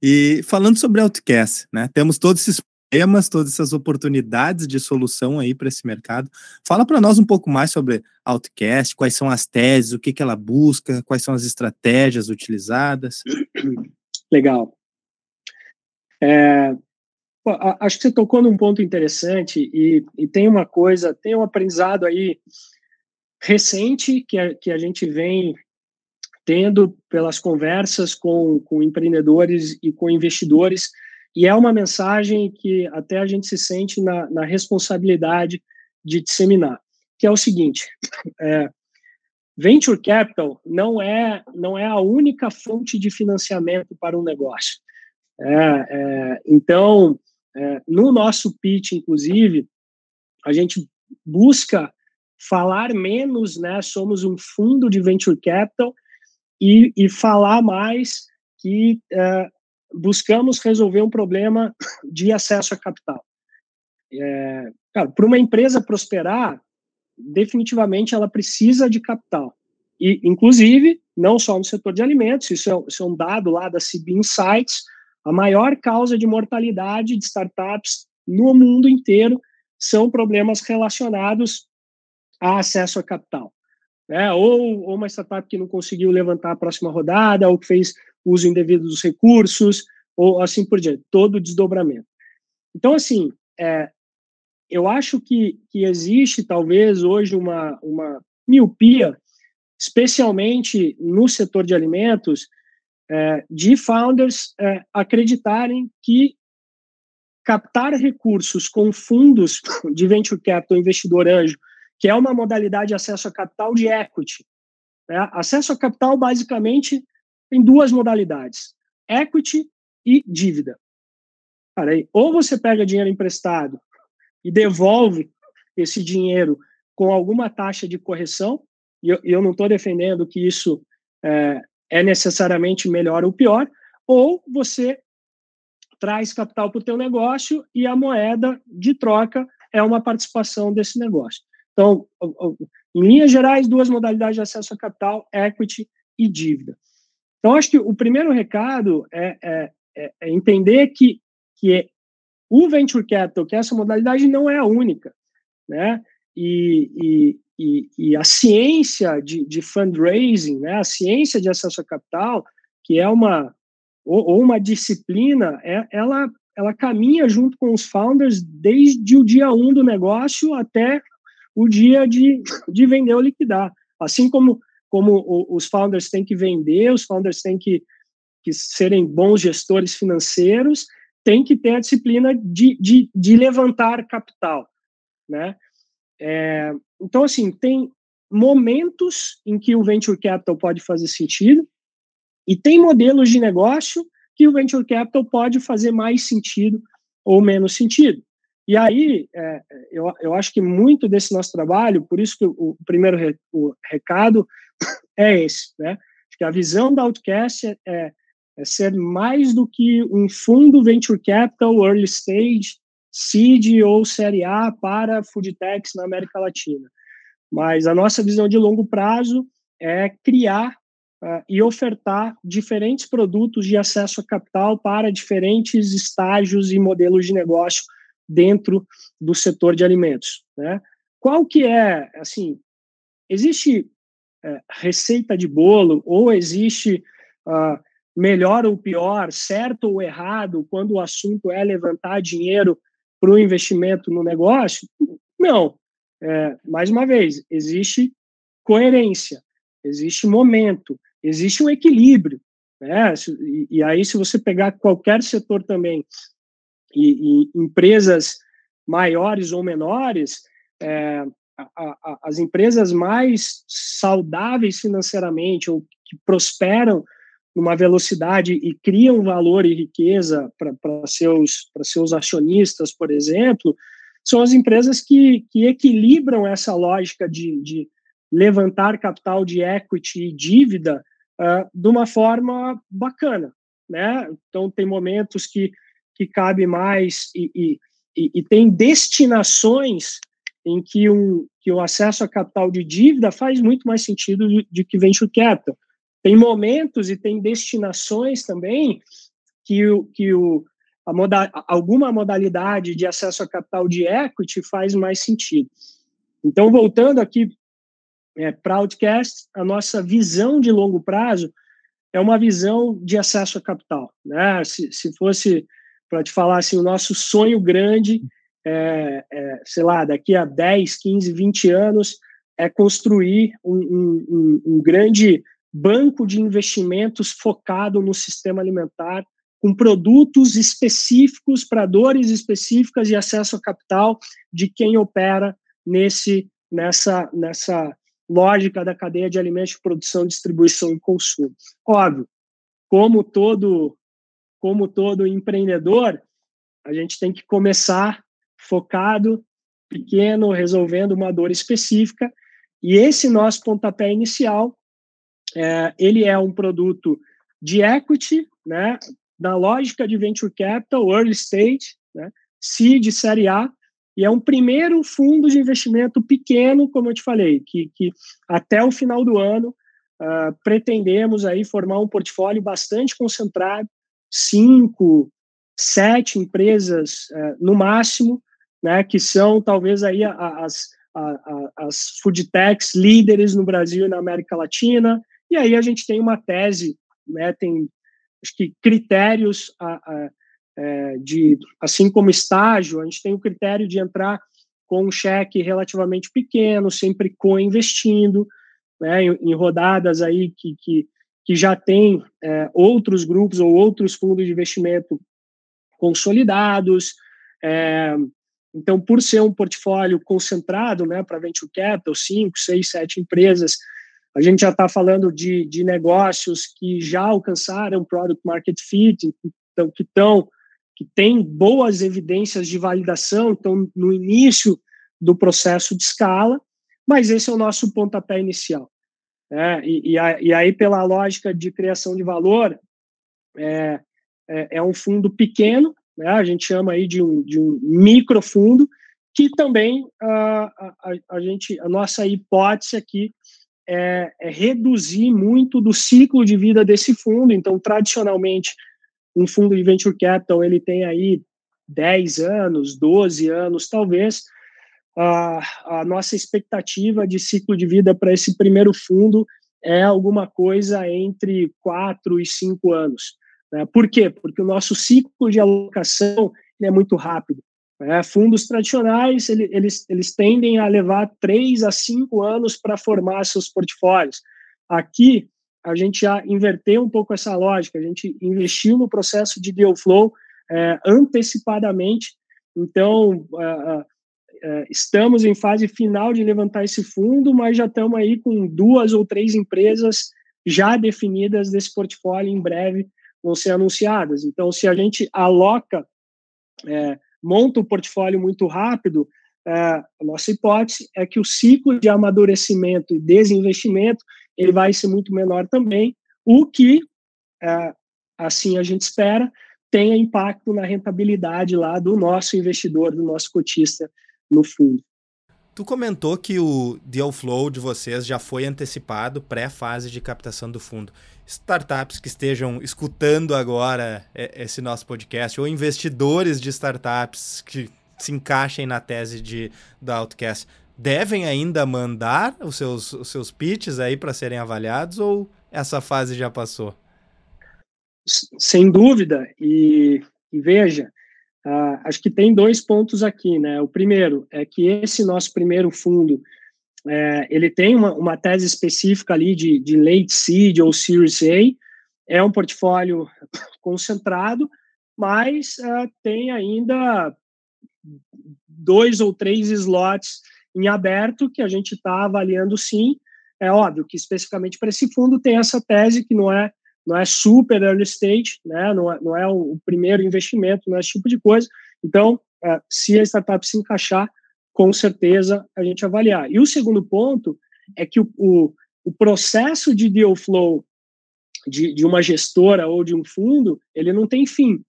E falando sobre Outcast, né? Temos todos esses temas, todas essas oportunidades de solução aí para esse mercado. Fala para nós um pouco mais sobre Outcast, quais são as teses, o que, que ela busca, quais são as estratégias utilizadas. Legal. É, acho que você tocou num ponto interessante e, e, tem uma coisa, tem um aprendizado aí recente que a, que a gente vem tendo pelas conversas com, com empreendedores e com investidores e é uma mensagem que até a gente se sente na, na responsabilidade de disseminar, que é o seguinte: é, venture capital não é não é a única fonte de financiamento para um negócio. É, é, então, é, no nosso pitch, inclusive, a gente busca falar menos, né? Somos um fundo de venture capital e, e falar mais que é, buscamos resolver um problema de acesso a capital. É, para uma empresa prosperar, definitivamente ela precisa de capital. E, inclusive, não só no setor de alimentos, isso é, isso é um dado lá da CB Insights, a maior causa de mortalidade de startups no mundo inteiro são problemas relacionados a acesso a capital. É, ou, ou, uma startup que não conseguiu levantar a próxima rodada, ou que fez uso indevido dos recursos, ou assim por diante, todo o desdobramento. Então, assim, é, eu acho que, que existe talvez hoje uma, uma miopia, especialmente no setor de alimentos, é, de founders é, acreditarem que captar recursos com fundos de venture capital, investidor anjo, que é uma modalidade de acesso a capital de equity. Né? Acesso a capital, basicamente, tem duas modalidades: equity e dívida. Cara, aí, ou você pega dinheiro emprestado e devolve esse dinheiro com alguma taxa de correção, e eu, eu não estou defendendo que isso é, é necessariamente melhor ou pior, ou você traz capital para o teu negócio e a moeda de troca é uma participação desse negócio. Então, em linhas gerais, duas modalidades de acesso a capital, equity e dívida. Então, acho que o primeiro recado é, é, é, é entender que, que o venture capital, que essa modalidade não é a única, né? E, e, e, e a ciência de, de, fundraising, né? A ciência de acesso a capital, que é uma ou, ou uma disciplina, é, ela ela caminha junto com os founders desde o dia um do negócio até o dia de, de vender ou liquidar. Assim como, como os founders têm que vender, os founders têm que, que serem bons gestores financeiros, tem que ter a disciplina de, de, de levantar capital, né? É, então, assim, tem momentos em que o venture capital pode fazer sentido e tem modelos de negócio que o venture capital pode fazer mais sentido ou menos sentido. E aí, é, eu, eu acho que muito desse nosso trabalho, por isso que o, o primeiro re, o recado é esse, né? Acho que a visão da Outcast é, é é ser mais do que um fundo venture capital, early stage, seed ou série A para food techs na América Latina. Mas a nossa visão de longo prazo é criar uh, e ofertar diferentes produtos de acesso a capital para diferentes estágios e modelos de negócio dentro do setor de alimentos. Né? Qual que é, assim, existe é, receita de bolo ou existe uh, melhor ou pior, certo ou errado, quando o assunto é levantar dinheiro para o investimento no negócio? Não. É, mais uma vez, existe coerência, existe momento, existe um equilíbrio. Né? E, e aí, se você pegar qualquer setor também, e, e empresas maiores ou menores, é, a, a, as empresas mais saudáveis financeiramente ou que prosperam numa velocidade e criam valor e riqueza para seus, seus acionistas, por exemplo, são as empresas que, que equilibram essa lógica de, de levantar capital de equity e dívida uh, de uma forma bacana. Né? Então, tem momentos que, que cabe mais e, e, e, e tem destinações em que, um, que o acesso a capital de dívida faz muito mais sentido de, que venture capital. Tem momentos e tem destinações também que, o, que o, a moda, alguma modalidade de acesso a capital de equity faz mais sentido. Então, voltando aqui é, para Outcast, a nossa visão de longo prazo é uma visão de acesso a capital. Né? Se, se fosse para te falar assim, o nosso sonho grande, é, é, sei lá, daqui a 10, 15, 20 anos, é construir um, um, um grande banco de investimentos focado no sistema alimentar, com produtos específicos para dores específicas e acesso a capital de quem opera nesse nessa nessa lógica da cadeia de alimentos de produção, distribuição e consumo. Óbvio, como todo como todo empreendedor, a gente tem que começar focado, pequeno, resolvendo uma dor específica, e esse nosso pontapé inicial é, ele é um produto de equity, né, na lógica de venture capital, early stage, né, seed, série A, e é um primeiro fundo de investimento pequeno, como eu te falei, que, que até o final do ano uh, pretendemos aí formar um portfólio bastante concentrado, cinco, sete empresas uh, no máximo, né, que são talvez aí as, as, food techs líderes no Brasil e na América Latina, e aí a gente tem uma tese, né, tem acho que critérios a, a, é, de, assim como estágio, a gente tem o critério de entrar com um cheque relativamente pequeno, sempre co-investindo, né, em, em, rodadas aí que, que, que já tem é, outros grupos ou outros fundos de investimento consolidados. É, então, por ser um portfólio concentrado né, para venture capital, cinco, seis, sete empresas, a gente já está falando de, de negócios que já alcançaram product market fit, então, que estão que têm boas evidências de validação, então no início do processo de escala, mas esse é o nosso pontapé inicial. É, e, e, a, e, aí, pela lógica de criação de valor, é, é, é um fundo pequeno, né? a gente chama aí de um, de um microfundo, que também a, a, a, gente, a nossa hipótese aqui é, é, reduzir muito do ciclo de vida desse fundo. Então, tradicionalmente, um fundo de venture capital ele tem aí 10 anos, 12 anos, talvez. A, a nossa expectativa de ciclo de vida para esse primeiro fundo é alguma coisa entre 4 e 5 anos. Né? Por quê? Porque o nosso ciclo de alocação é muito rápido. Né? Fundos tradicionais, ele, eles, eles tendem a levar 3 a 5 anos para formar seus portfólios. Aqui, a gente já inverteu um pouco essa lógica, a gente investiu no processo de deal flow é, antecipadamente, então é, estamos em fase final de levantar esse fundo, mas já estamos aí com duas ou três empresas já definidas desse portfólio em breve vão ser anunciadas. Então, se a gente aloca, é, monta o portfólio muito rápido, é, a nossa hipótese é que o ciclo de amadurecimento e desinvestimento ele vai ser muito menor também, o que, é, assim a gente espera, tenha impacto na rentabilidade lá do nosso investidor, do nosso cotista no fundo. Tu comentou que o deal flow de vocês já foi antecipado pré-fase de captação do fundo. Startups que estejam escutando agora esse nosso podcast ou investidores de startups que se encaixem na tese de, da Outcast, devem ainda mandar os seus, os seus pitches aí para serem avaliados ou essa fase já passou? Sem dúvida. E, e veja, Uh, acho que tem dois pontos aqui, né? O primeiro é que esse nosso primeiro fundo, é, ele tem uma, uma, tese específica ali de, de late seed ou series A, é um portfólio concentrado, mas uh, tem ainda dois ou três slots em aberto que a gente está avaliando sim. É óbvio que especificamente para esse fundo tem essa tese que não é não é super early stage, né? não, é, não é o primeiro investimento, não é esse tipo de coisa. Então, é, se a startup se encaixar, com certeza a gente avaliar. E o segundo ponto é que o, o, o processo de deal flow de, de, uma gestora ou de um fundo, ele não tem fim.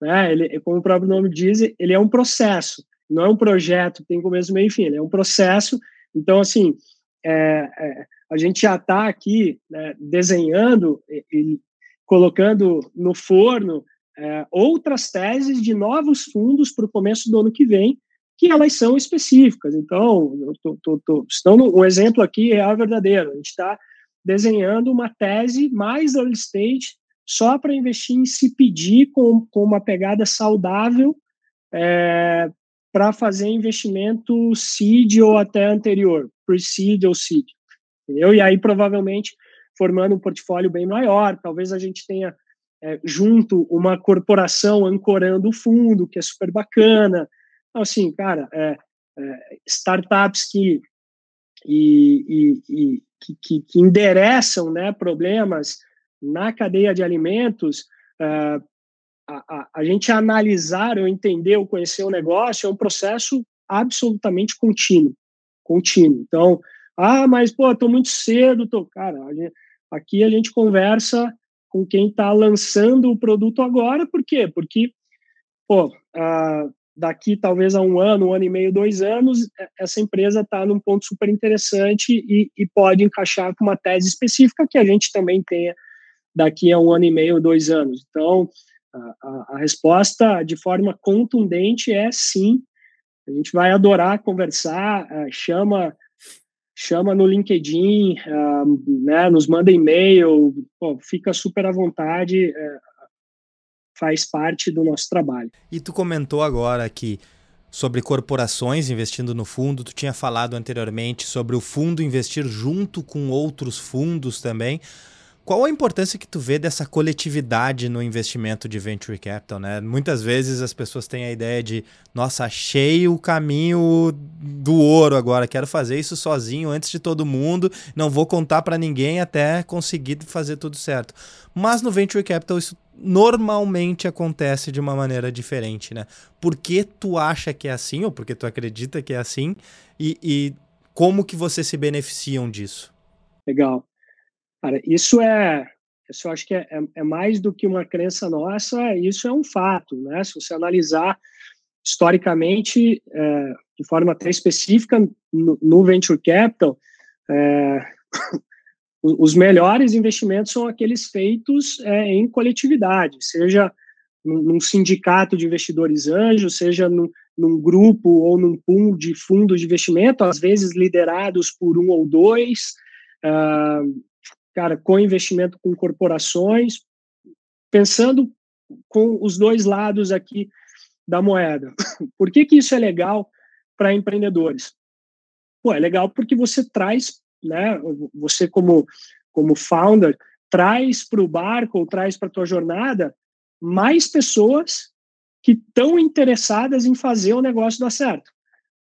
Né? Ele, como o próprio nome diz, ele é um processo, não é um projeto que tem começo, meio e fim, ele é um processo. Então, assim, é, é, a gente já está aqui né, desenhando e, e, colocando no forno é, outras teses de novos fundos para o começo do ano que vem, que elas são específicas. Então, tô, tô, tô, exemplo aqui é verdadeiro. A gente está desenhando uma tese mais early stage só para investir em se pedir com, com uma pegada saudável é, para fazer investimento seed ou até anterior, pre-seed ou seed entendeu? E aí, provavelmente, formando um portfólio bem maior, talvez a gente tenha é, junto uma corporação ancorando o fundo, que é super bacana. Então, assim, cara, é, é, startups que, e, e, e que, que, endereçam né, problemas na cadeia de alimentos, é, a, a, a, gente analisar ou entender ou conhecer o negócio é um processo absolutamente contínuo, contínuo. Então, ah, mas, pô, tô muito cedo, tô... Cara, a gente, aqui a gente conversa com quem está lançando o produto agora, por quê? Porque, pô, ah, daqui talvez a um ano, um ano e meio, dois anos, essa empresa está num ponto super interessante e, e, pode encaixar com uma tese específica que a gente também tenha daqui a um ano e meio, dois anos. Então, a, a resposta de forma contundente é sim. A gente vai adorar conversar, ah, chama chama no LinkedIn, uh, né, nos manda e-mail, pô, fica super à vontade, uh, faz parte do nosso trabalho. E tu comentou agora que sobre corporações investindo no fundo, tu tinha falado anteriormente sobre o fundo investir junto com outros fundos também. Qual a importância que tu vê dessa coletividade no investimento de venture capital, né? Muitas vezes as pessoas têm a ideia de, nossa, achei o caminho do ouro agora, quero fazer isso sozinho antes de todo mundo, não vou contar para ninguém até conseguir fazer tudo certo. Mas no venture capital isso normalmente acontece de uma maneira diferente, né? Por que tu acha que é assim ou porque tu acredita que é assim e, e como que vocês se beneficiam disso? Legal. Cara, isso é, Isso eu acho que é, é, é, mais do que uma crença nossa, isso é um fato, né? Se você analisar historicamente, é, de forma até específica, no, no Venture Capital, é, os melhores investimentos são aqueles feitos é, em coletividade, seja num, sindicato de investidores anjos, seja num, num, grupo ou num pool de fundos de investimento, às vezes liderados por um ou dois, uh, cara, com investimento com corporações, pensando com os dois lados aqui da moeda. Por que, que isso é legal para empreendedores? Pô, é legal porque você traz, né, você como, como founder, traz para o barco ou traz para a tua jornada mais pessoas que estão interessadas em fazer o negócio dar certo.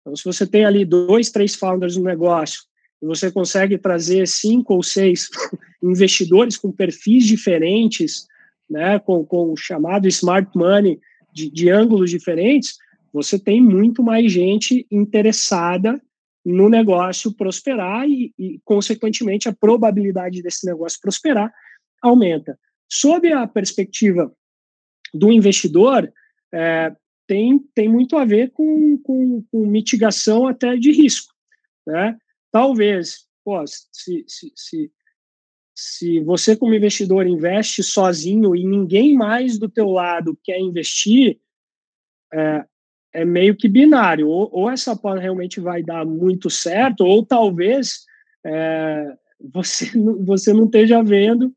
Então, se você tem ali dois, três founders no negócio você consegue trazer cinco ou seis investidores com perfis diferentes, né, com, com o chamado smart money de, de ângulos diferentes, você tem muito mais gente interessada no negócio prosperar e, e, consequentemente, a probabilidade desse negócio prosperar aumenta. Sob a perspectiva do investidor, é, tem, tem muito a ver com, com, com mitigação até de risco. Né? Talvez, pô, se, se, se, se você como investidor investe sozinho e ninguém mais do teu lado quer investir, é, é meio que binário. Ou, ou, essa porta realmente vai dar muito certo, ou talvez é, você, você não esteja vendo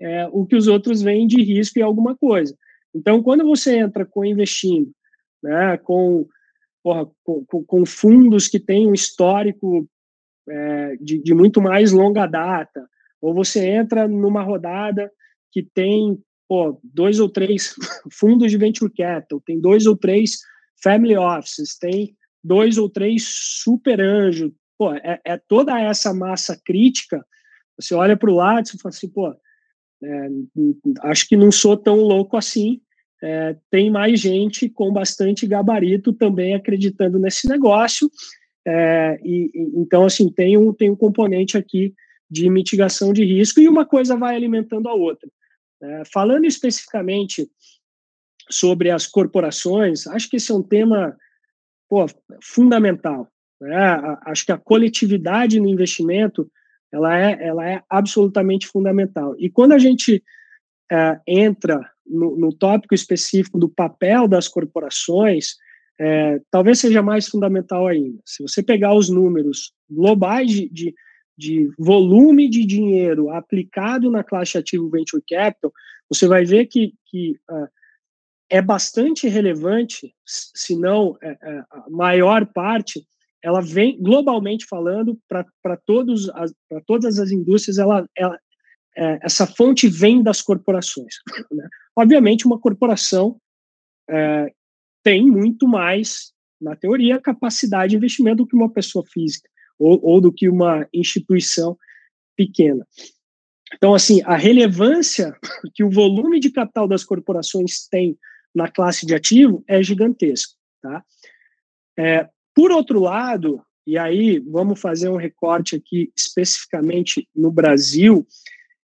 é, o que os outros veem de risco em alguma coisa. Então, quando você entra com investindo, né, com, porra, com, com, fundos que têm um histórico é, de, de, muito mais longa data, ou você entra numa rodada que tem pô, dois ou três fundos de venture capital, tem dois ou três family offices, tem dois ou três super anjos, pô, é, é toda essa massa crítica. Você olha para o lado e fala assim, pô, é, acho que não sou tão louco assim. É, tem mais gente com bastante gabarito também acreditando nesse negócio. É, e, então, assim, tem um, tem um componente aqui de mitigação de risco e uma coisa vai alimentando a outra. É, falando especificamente sobre as corporações, acho que esse é um tema pô, fundamental. Né? Acho que a coletividade no investimento ela é, ela é absolutamente fundamental. E quando a gente é, entra no, no, tópico específico do papel das corporações, é, talvez seja mais fundamental ainda. Se você pegar os números globais de, de de volume de dinheiro aplicado na classe ativo venture capital, você vai ver que, que uh, é bastante relevante, se não é, é, a maior parte, ela vem globalmente falando para todas as indústrias, ela, ela é, essa fonte vem das corporações. Né? Obviamente, uma corporação é, tem muito mais, na teoria, capacidade de investimento do que uma pessoa física ou, ou do que uma instituição pequena. Então, assim, a relevância que o volume de capital das corporações tem na classe de ativo é gigantesco, tá? É, por outro lado, e aí vamos fazer um recorte aqui especificamente no Brasil,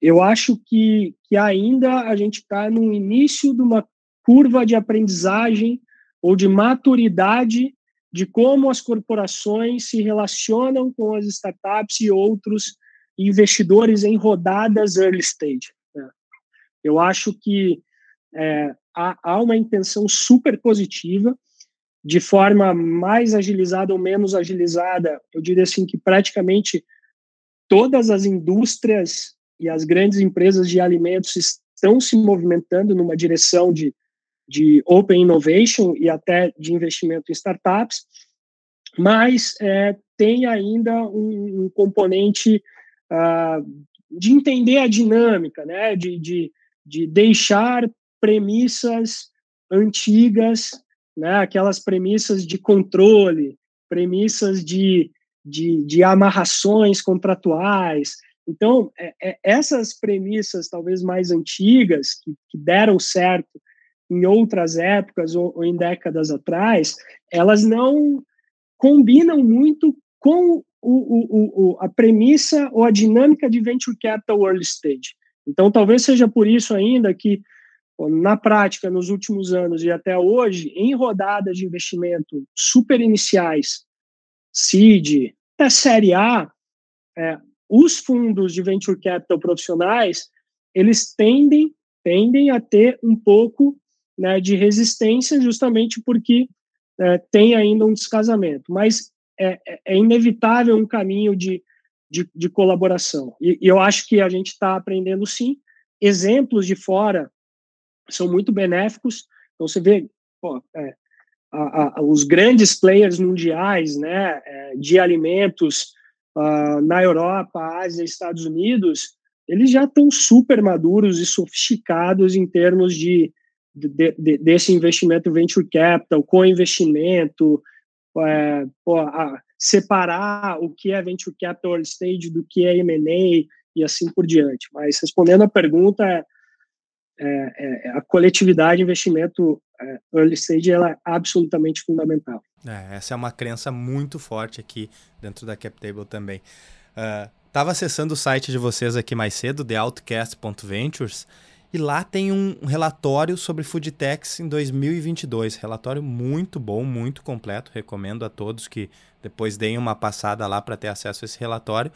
eu acho que, que ainda a gente está no início de uma curva de aprendizagem ou de maturidade de como as corporações se relacionam com as startups e outros investidores em rodadas early stage. Né? Eu acho que é, há, há, uma intenção super positiva, de forma mais agilizada ou menos agilizada, eu diria assim que praticamente todas as indústrias e as grandes empresas de alimentos estão se movimentando numa direção de de open innovation e até de investimento em startups, mas é, tem ainda um, um componente uh, de entender a dinâmica, né? de, de, de deixar premissas antigas, né? aquelas premissas de controle, premissas de, de, de amarrações contratuais. Então, é, é, essas premissas talvez mais antigas, que, que deram certo em outras épocas ou, ou em décadas atrás, elas não combinam muito com o, o, o, a premissa ou a dinâmica de venture capital early stage. Então, talvez seja por isso ainda que, na prática, nos últimos anos e até hoje, em rodadas de investimento super iniciais, seed, até série A, é, os fundos de venture capital profissionais, eles tendem, tendem a ter um pouco né, de resistência, justamente porque é, tem ainda um descasamento. Mas é, é, é inevitável um caminho de, de, de colaboração. E, e, eu acho que a gente está aprendendo sim. Exemplos de fora são muito benéficos. Então, você vê pô, é, a, a, os grandes players mundiais né, é, de alimentos uh, na Europa, Ásia, Estados Unidos, eles já estão super maduros e sofisticados em termos de, de, de desse investimento venture capital, co-investimento, é, separar o que é venture capital early stage do que é M&A e assim por diante. Mas respondendo a pergunta, é, é, é a coletividade de investimento é, early stage ela é absolutamente fundamental. É, essa é uma crença muito forte aqui dentro da CapTable também. Estava uh, acessando o site de vocês aqui mais cedo, theoutcast.ventures, e lá tem um relatório sobre food em 2022. Relatório muito bom, muito completo. Recomendo a todos que depois deem uma passada lá para ter acesso a esse relatório.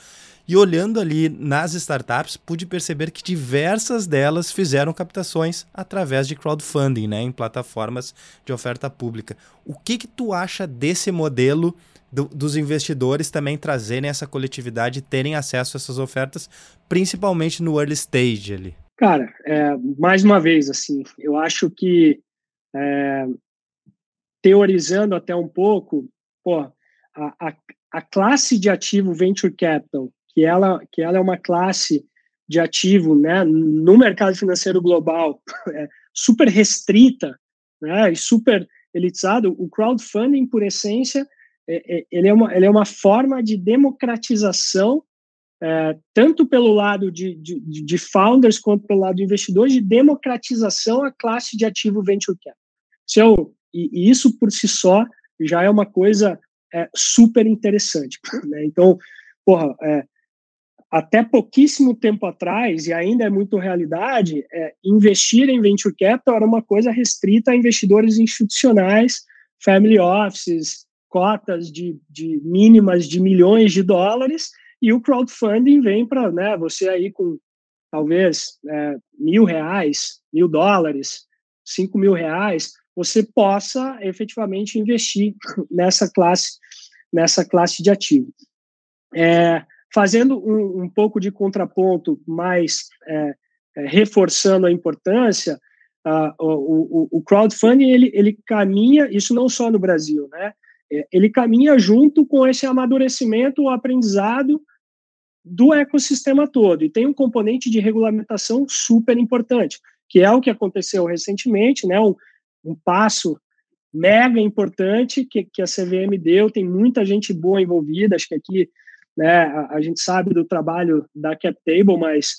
E olhando ali nas startups, pude perceber que diversas delas fizeram captações através de crowdfunding, né, em plataformas de oferta pública. O que que tu acha desse modelo do, dos investidores também trazerem essa coletividade e terem acesso a essas ofertas, principalmente no early stage ali? Cara, é, mais uma vez, assim, eu acho que é, teorizando até um pouco, pô, a, a, a, classe de ativo venture capital, que ela, que ela é uma classe de ativo, né, no mercado financeiro global, é, super restrita, né, e super elitizado, o crowdfunding, por essência, é, é, ele, é uma, ele é uma forma de democratização é, tanto pelo lado de, de, de, founders quanto pelo lado de investidores, de democratização à classe de ativo venture capital. So, e, e isso por si só já é uma coisa é, super interessante. Né? Então, porra, é, até pouquíssimo tempo atrás, e ainda é muito realidade, é, investir em venture capital era uma coisa restrita a investidores institucionais, family offices, cotas de, de mínimas de milhões de dólares, e o crowdfunding vem para né, você aí com talvez é, mil reais, mil dólares, cinco mil reais, você possa efetivamente investir nessa classe, nessa classe de ativo. É, fazendo um, um, pouco de contraponto, mas é, é, reforçando a importância, uh, o, o, o, crowdfunding ele, ele caminha, isso não só no Brasil, né? É, ele caminha junto com esse amadurecimento, o aprendizado do ecossistema todo. E tem um componente de regulamentação super importante, que é o que aconteceu recentemente, né? Um, um passo mega importante que, que a CVM deu. Tem muita gente boa envolvida. Acho que aqui né, a, a gente sabe do trabalho da CapTable, mas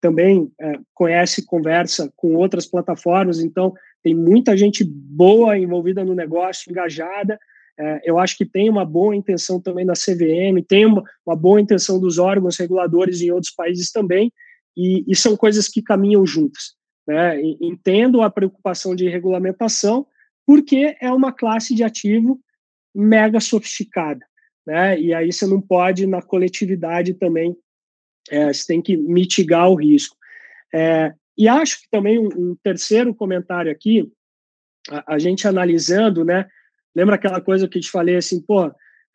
também é, conhece conversa com outras plataformas. Então, tem muita gente boa envolvida no negócio, engajada. É, eu acho que tem uma boa intenção também da CVM, tem uma, uma boa intenção dos órgãos reguladores em outros países também, e, e são coisas que caminham juntas. Né? Entendo a preocupação de regulamentação, porque é uma classe de ativo mega sofisticada. Né? E aí você não pode, na coletividade também, é, você tem que mitigar o risco. É, e acho que também um, um terceiro comentário aqui, a, a, gente analisando, né, Lembra aquela coisa que te falei assim, pô,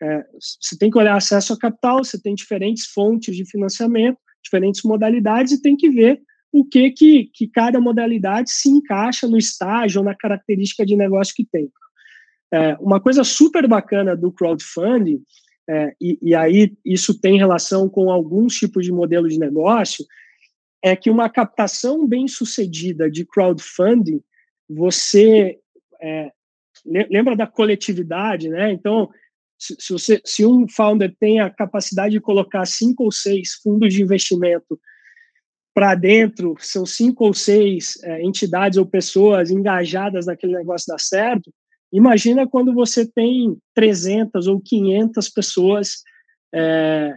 é, você tem que olhar acesso a capital, você tem diferentes fontes de financiamento, diferentes modalidades e tem que ver o que, que, que cada modalidade se encaixa no estágio ou na característica de negócio que tem. É, uma coisa super bacana do crowdfunding, é, e, e, aí isso tem relação com alguns tipos de modelo de negócio, é que uma captação bem sucedida de crowdfunding, você é, lembra da coletividade, né? Então, se, se, você, se um founder tem a capacidade de colocar cinco ou seis fundos de investimento para dentro, são cinco ou seis é, entidades ou pessoas engajadas naquele negócio dar certo, imagina quando você tem 300 ou 500 pessoas é,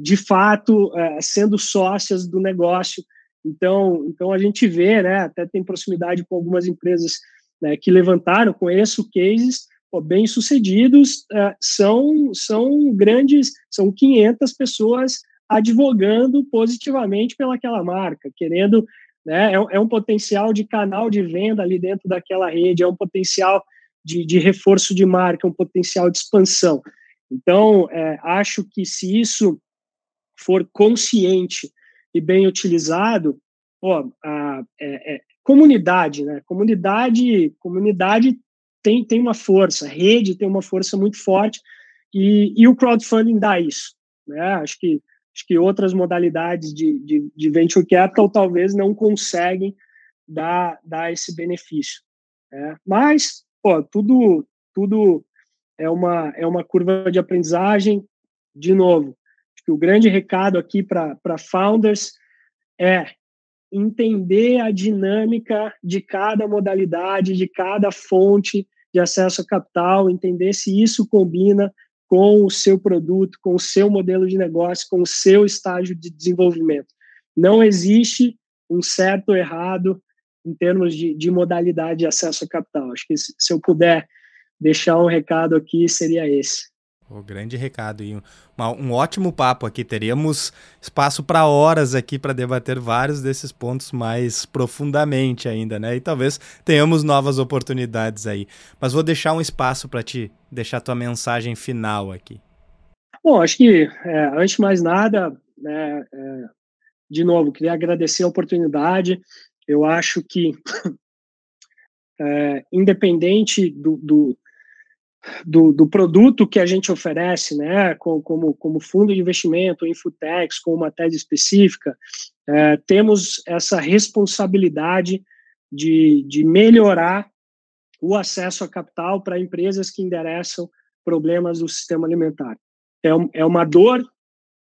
de fato é, sendo sócias do negócio Então, então a gente vê, né, até tem proximidade com algumas empresas né, que levantaram, conheço cases bem sucedidos, uh, são, são grandes, são 500 pessoas advogando positivamente pelaquela marca, querendo, né, é, é, um potencial de canal de venda ali dentro daquela rede, é um potencial de, de reforço de marca, um potencial de expansão. Então, é, acho que se isso for consciente e bem utilizado, ó, a, é, é, comunidade, né? Comunidade, comunidade tem, tem uma força, rede tem uma força muito forte e, e o crowdfunding dá isso, né? Acho que acho que outras modalidades de, de, de venture capital talvez não conseguem dar, dar esse benefício. Né? Mas, pô, tudo, tudo é uma, é uma curva de aprendizagem. De novo, acho que o grande recado aqui para founders é entender a dinâmica de cada modalidade, de cada fonte de acesso a capital, entender se isso combina com o seu produto, com o seu modelo de negócio, com o seu estágio de desenvolvimento. Não existe um certo ou errado em termos de, de modalidade de acesso a capital. Acho que se, se eu puder deixar um recado aqui, seria esse. O grande recado e um, um ótimo papo aqui. Teríamos espaço para horas aqui para debater vários desses pontos mais profundamente ainda, né? E talvez tenhamos novas oportunidades aí. Mas vou deixar um espaço para te deixar tua mensagem final aqui. Bom, acho que é, antes de mais nada, né, é, de novo, queria agradecer a oportunidade. Eu acho que, é, independente do, do do, do, produto que a gente oferece, né, como, como fundo de investimento, Infotex, com uma tese específica, é, temos essa responsabilidade de, de melhorar o acesso a capital para empresas que endereçam problemas do sistema alimentar. É, é uma dor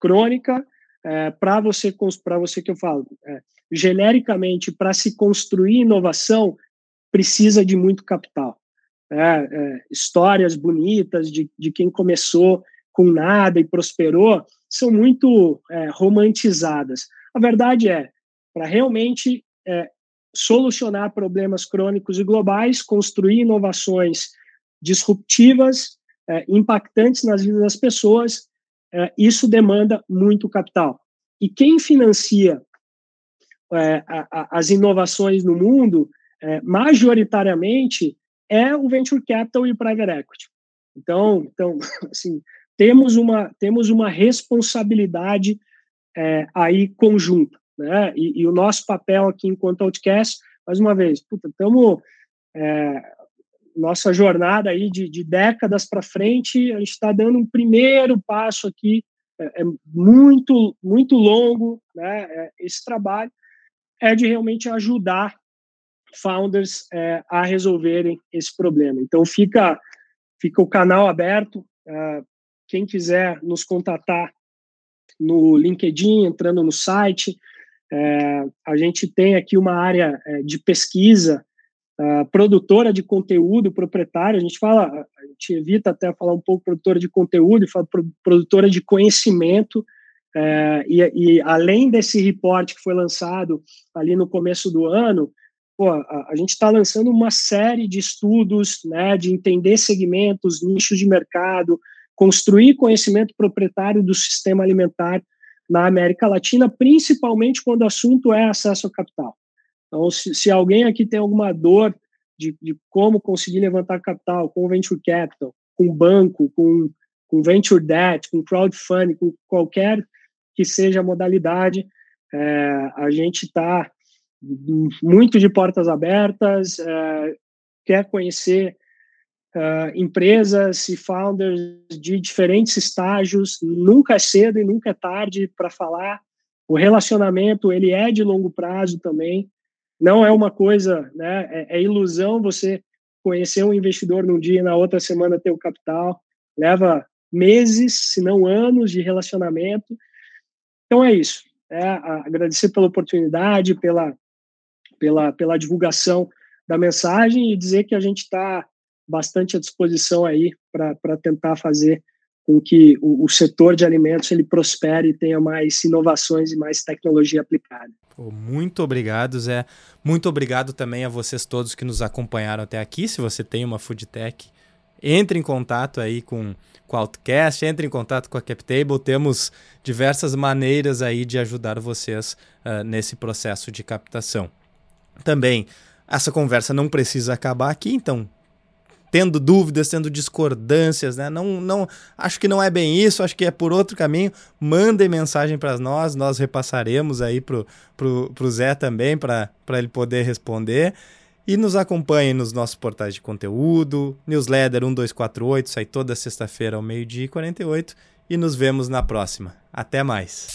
crônica é, para você, para você que eu falo, é, genericamente, para se construir inovação, precisa de muito capital é, é, histórias bonitas de, de quem começou com nada e prosperou são muito é, romantizadas. A verdade é, para realmente é, solucionar problemas crônicos e globais, construir inovações disruptivas, é, impactantes nas vidas das pessoas, é, isso demanda muito capital. E quem financia a, as inovações no mundo, majoritariamente, é o venture capital e o private equity. Então, então assim, temos uma temos uma responsabilidade é, aí conjunta, né? E, e, o nosso papel aqui enquanto Outcast, mais uma vez, estamos é, nossa jornada aí de, de décadas para frente, a gente está dando um primeiro passo aqui, é, é muito muito longo, né? É, esse trabalho é de realmente ajudar founders é, a resolverem esse problema. Então fica fica o canal aberto. Uh, quem quiser nos contatar no LinkedIn, entrando no site, é, a gente tem aqui uma área é, de pesquisa, uh, produtora de conteúdo, proprietária. A gente fala, a gente evita até falar um pouco produtora de conteúdo fala produtora de conhecimento. É, e, e, além desse reporte que foi lançado ali no começo do ano, pô, a, a gente está lançando uma série de estudos, né, de entender segmentos, nichos de mercado, construir conhecimento proprietário do sistema alimentar na América Latina, principalmente quando o assunto é acesso ao capital. Então, se, se alguém aqui tem alguma dor de, de, como conseguir levantar capital com venture capital, com banco, com, com venture debt, com crowdfunding, com qualquer que seja a modalidade, é, a gente está muito de portas abertas, uh, quer conhecer uh, empresas e founders de diferentes estágios, nunca é cedo e nunca é tarde para falar. O relacionamento ele é de longo prazo também, não é uma coisa, né? É, é ilusão você conhecer um investidor num dia e na outra semana ter o capital. Leva meses, se não anos de relacionamento. Então é isso. É, agradecer pela oportunidade, pela pela, pela divulgação da mensagem e dizer que a gente está bastante à disposição aí para tentar fazer com que o, o, setor de alimentos ele prospere e tenha mais inovações e mais tecnologia aplicada. Muito obrigado, Zé. Muito obrigado também a vocês todos que nos acompanharam até aqui. Se você tem uma food tech, entre em contato aí com, com o Outcast, entre em contato com a CapTable. Temos diversas maneiras aí de ajudar vocês uh, nesse processo de captação. Também, essa conversa não precisa acabar aqui, então tendo dúvidas, tendo discordâncias, né? Não, não, acho que não é bem isso, acho que é por outro caminho. Mandem mensagem para nós, nós repassaremos aí pro, pro, pro Zé também para ele poder responder. E nos acompanhem nos nossos portais de conteúdo, newsletter 1248, sai toda sexta-feira ao meio-dia e 48 e nos vemos na próxima. Até mais.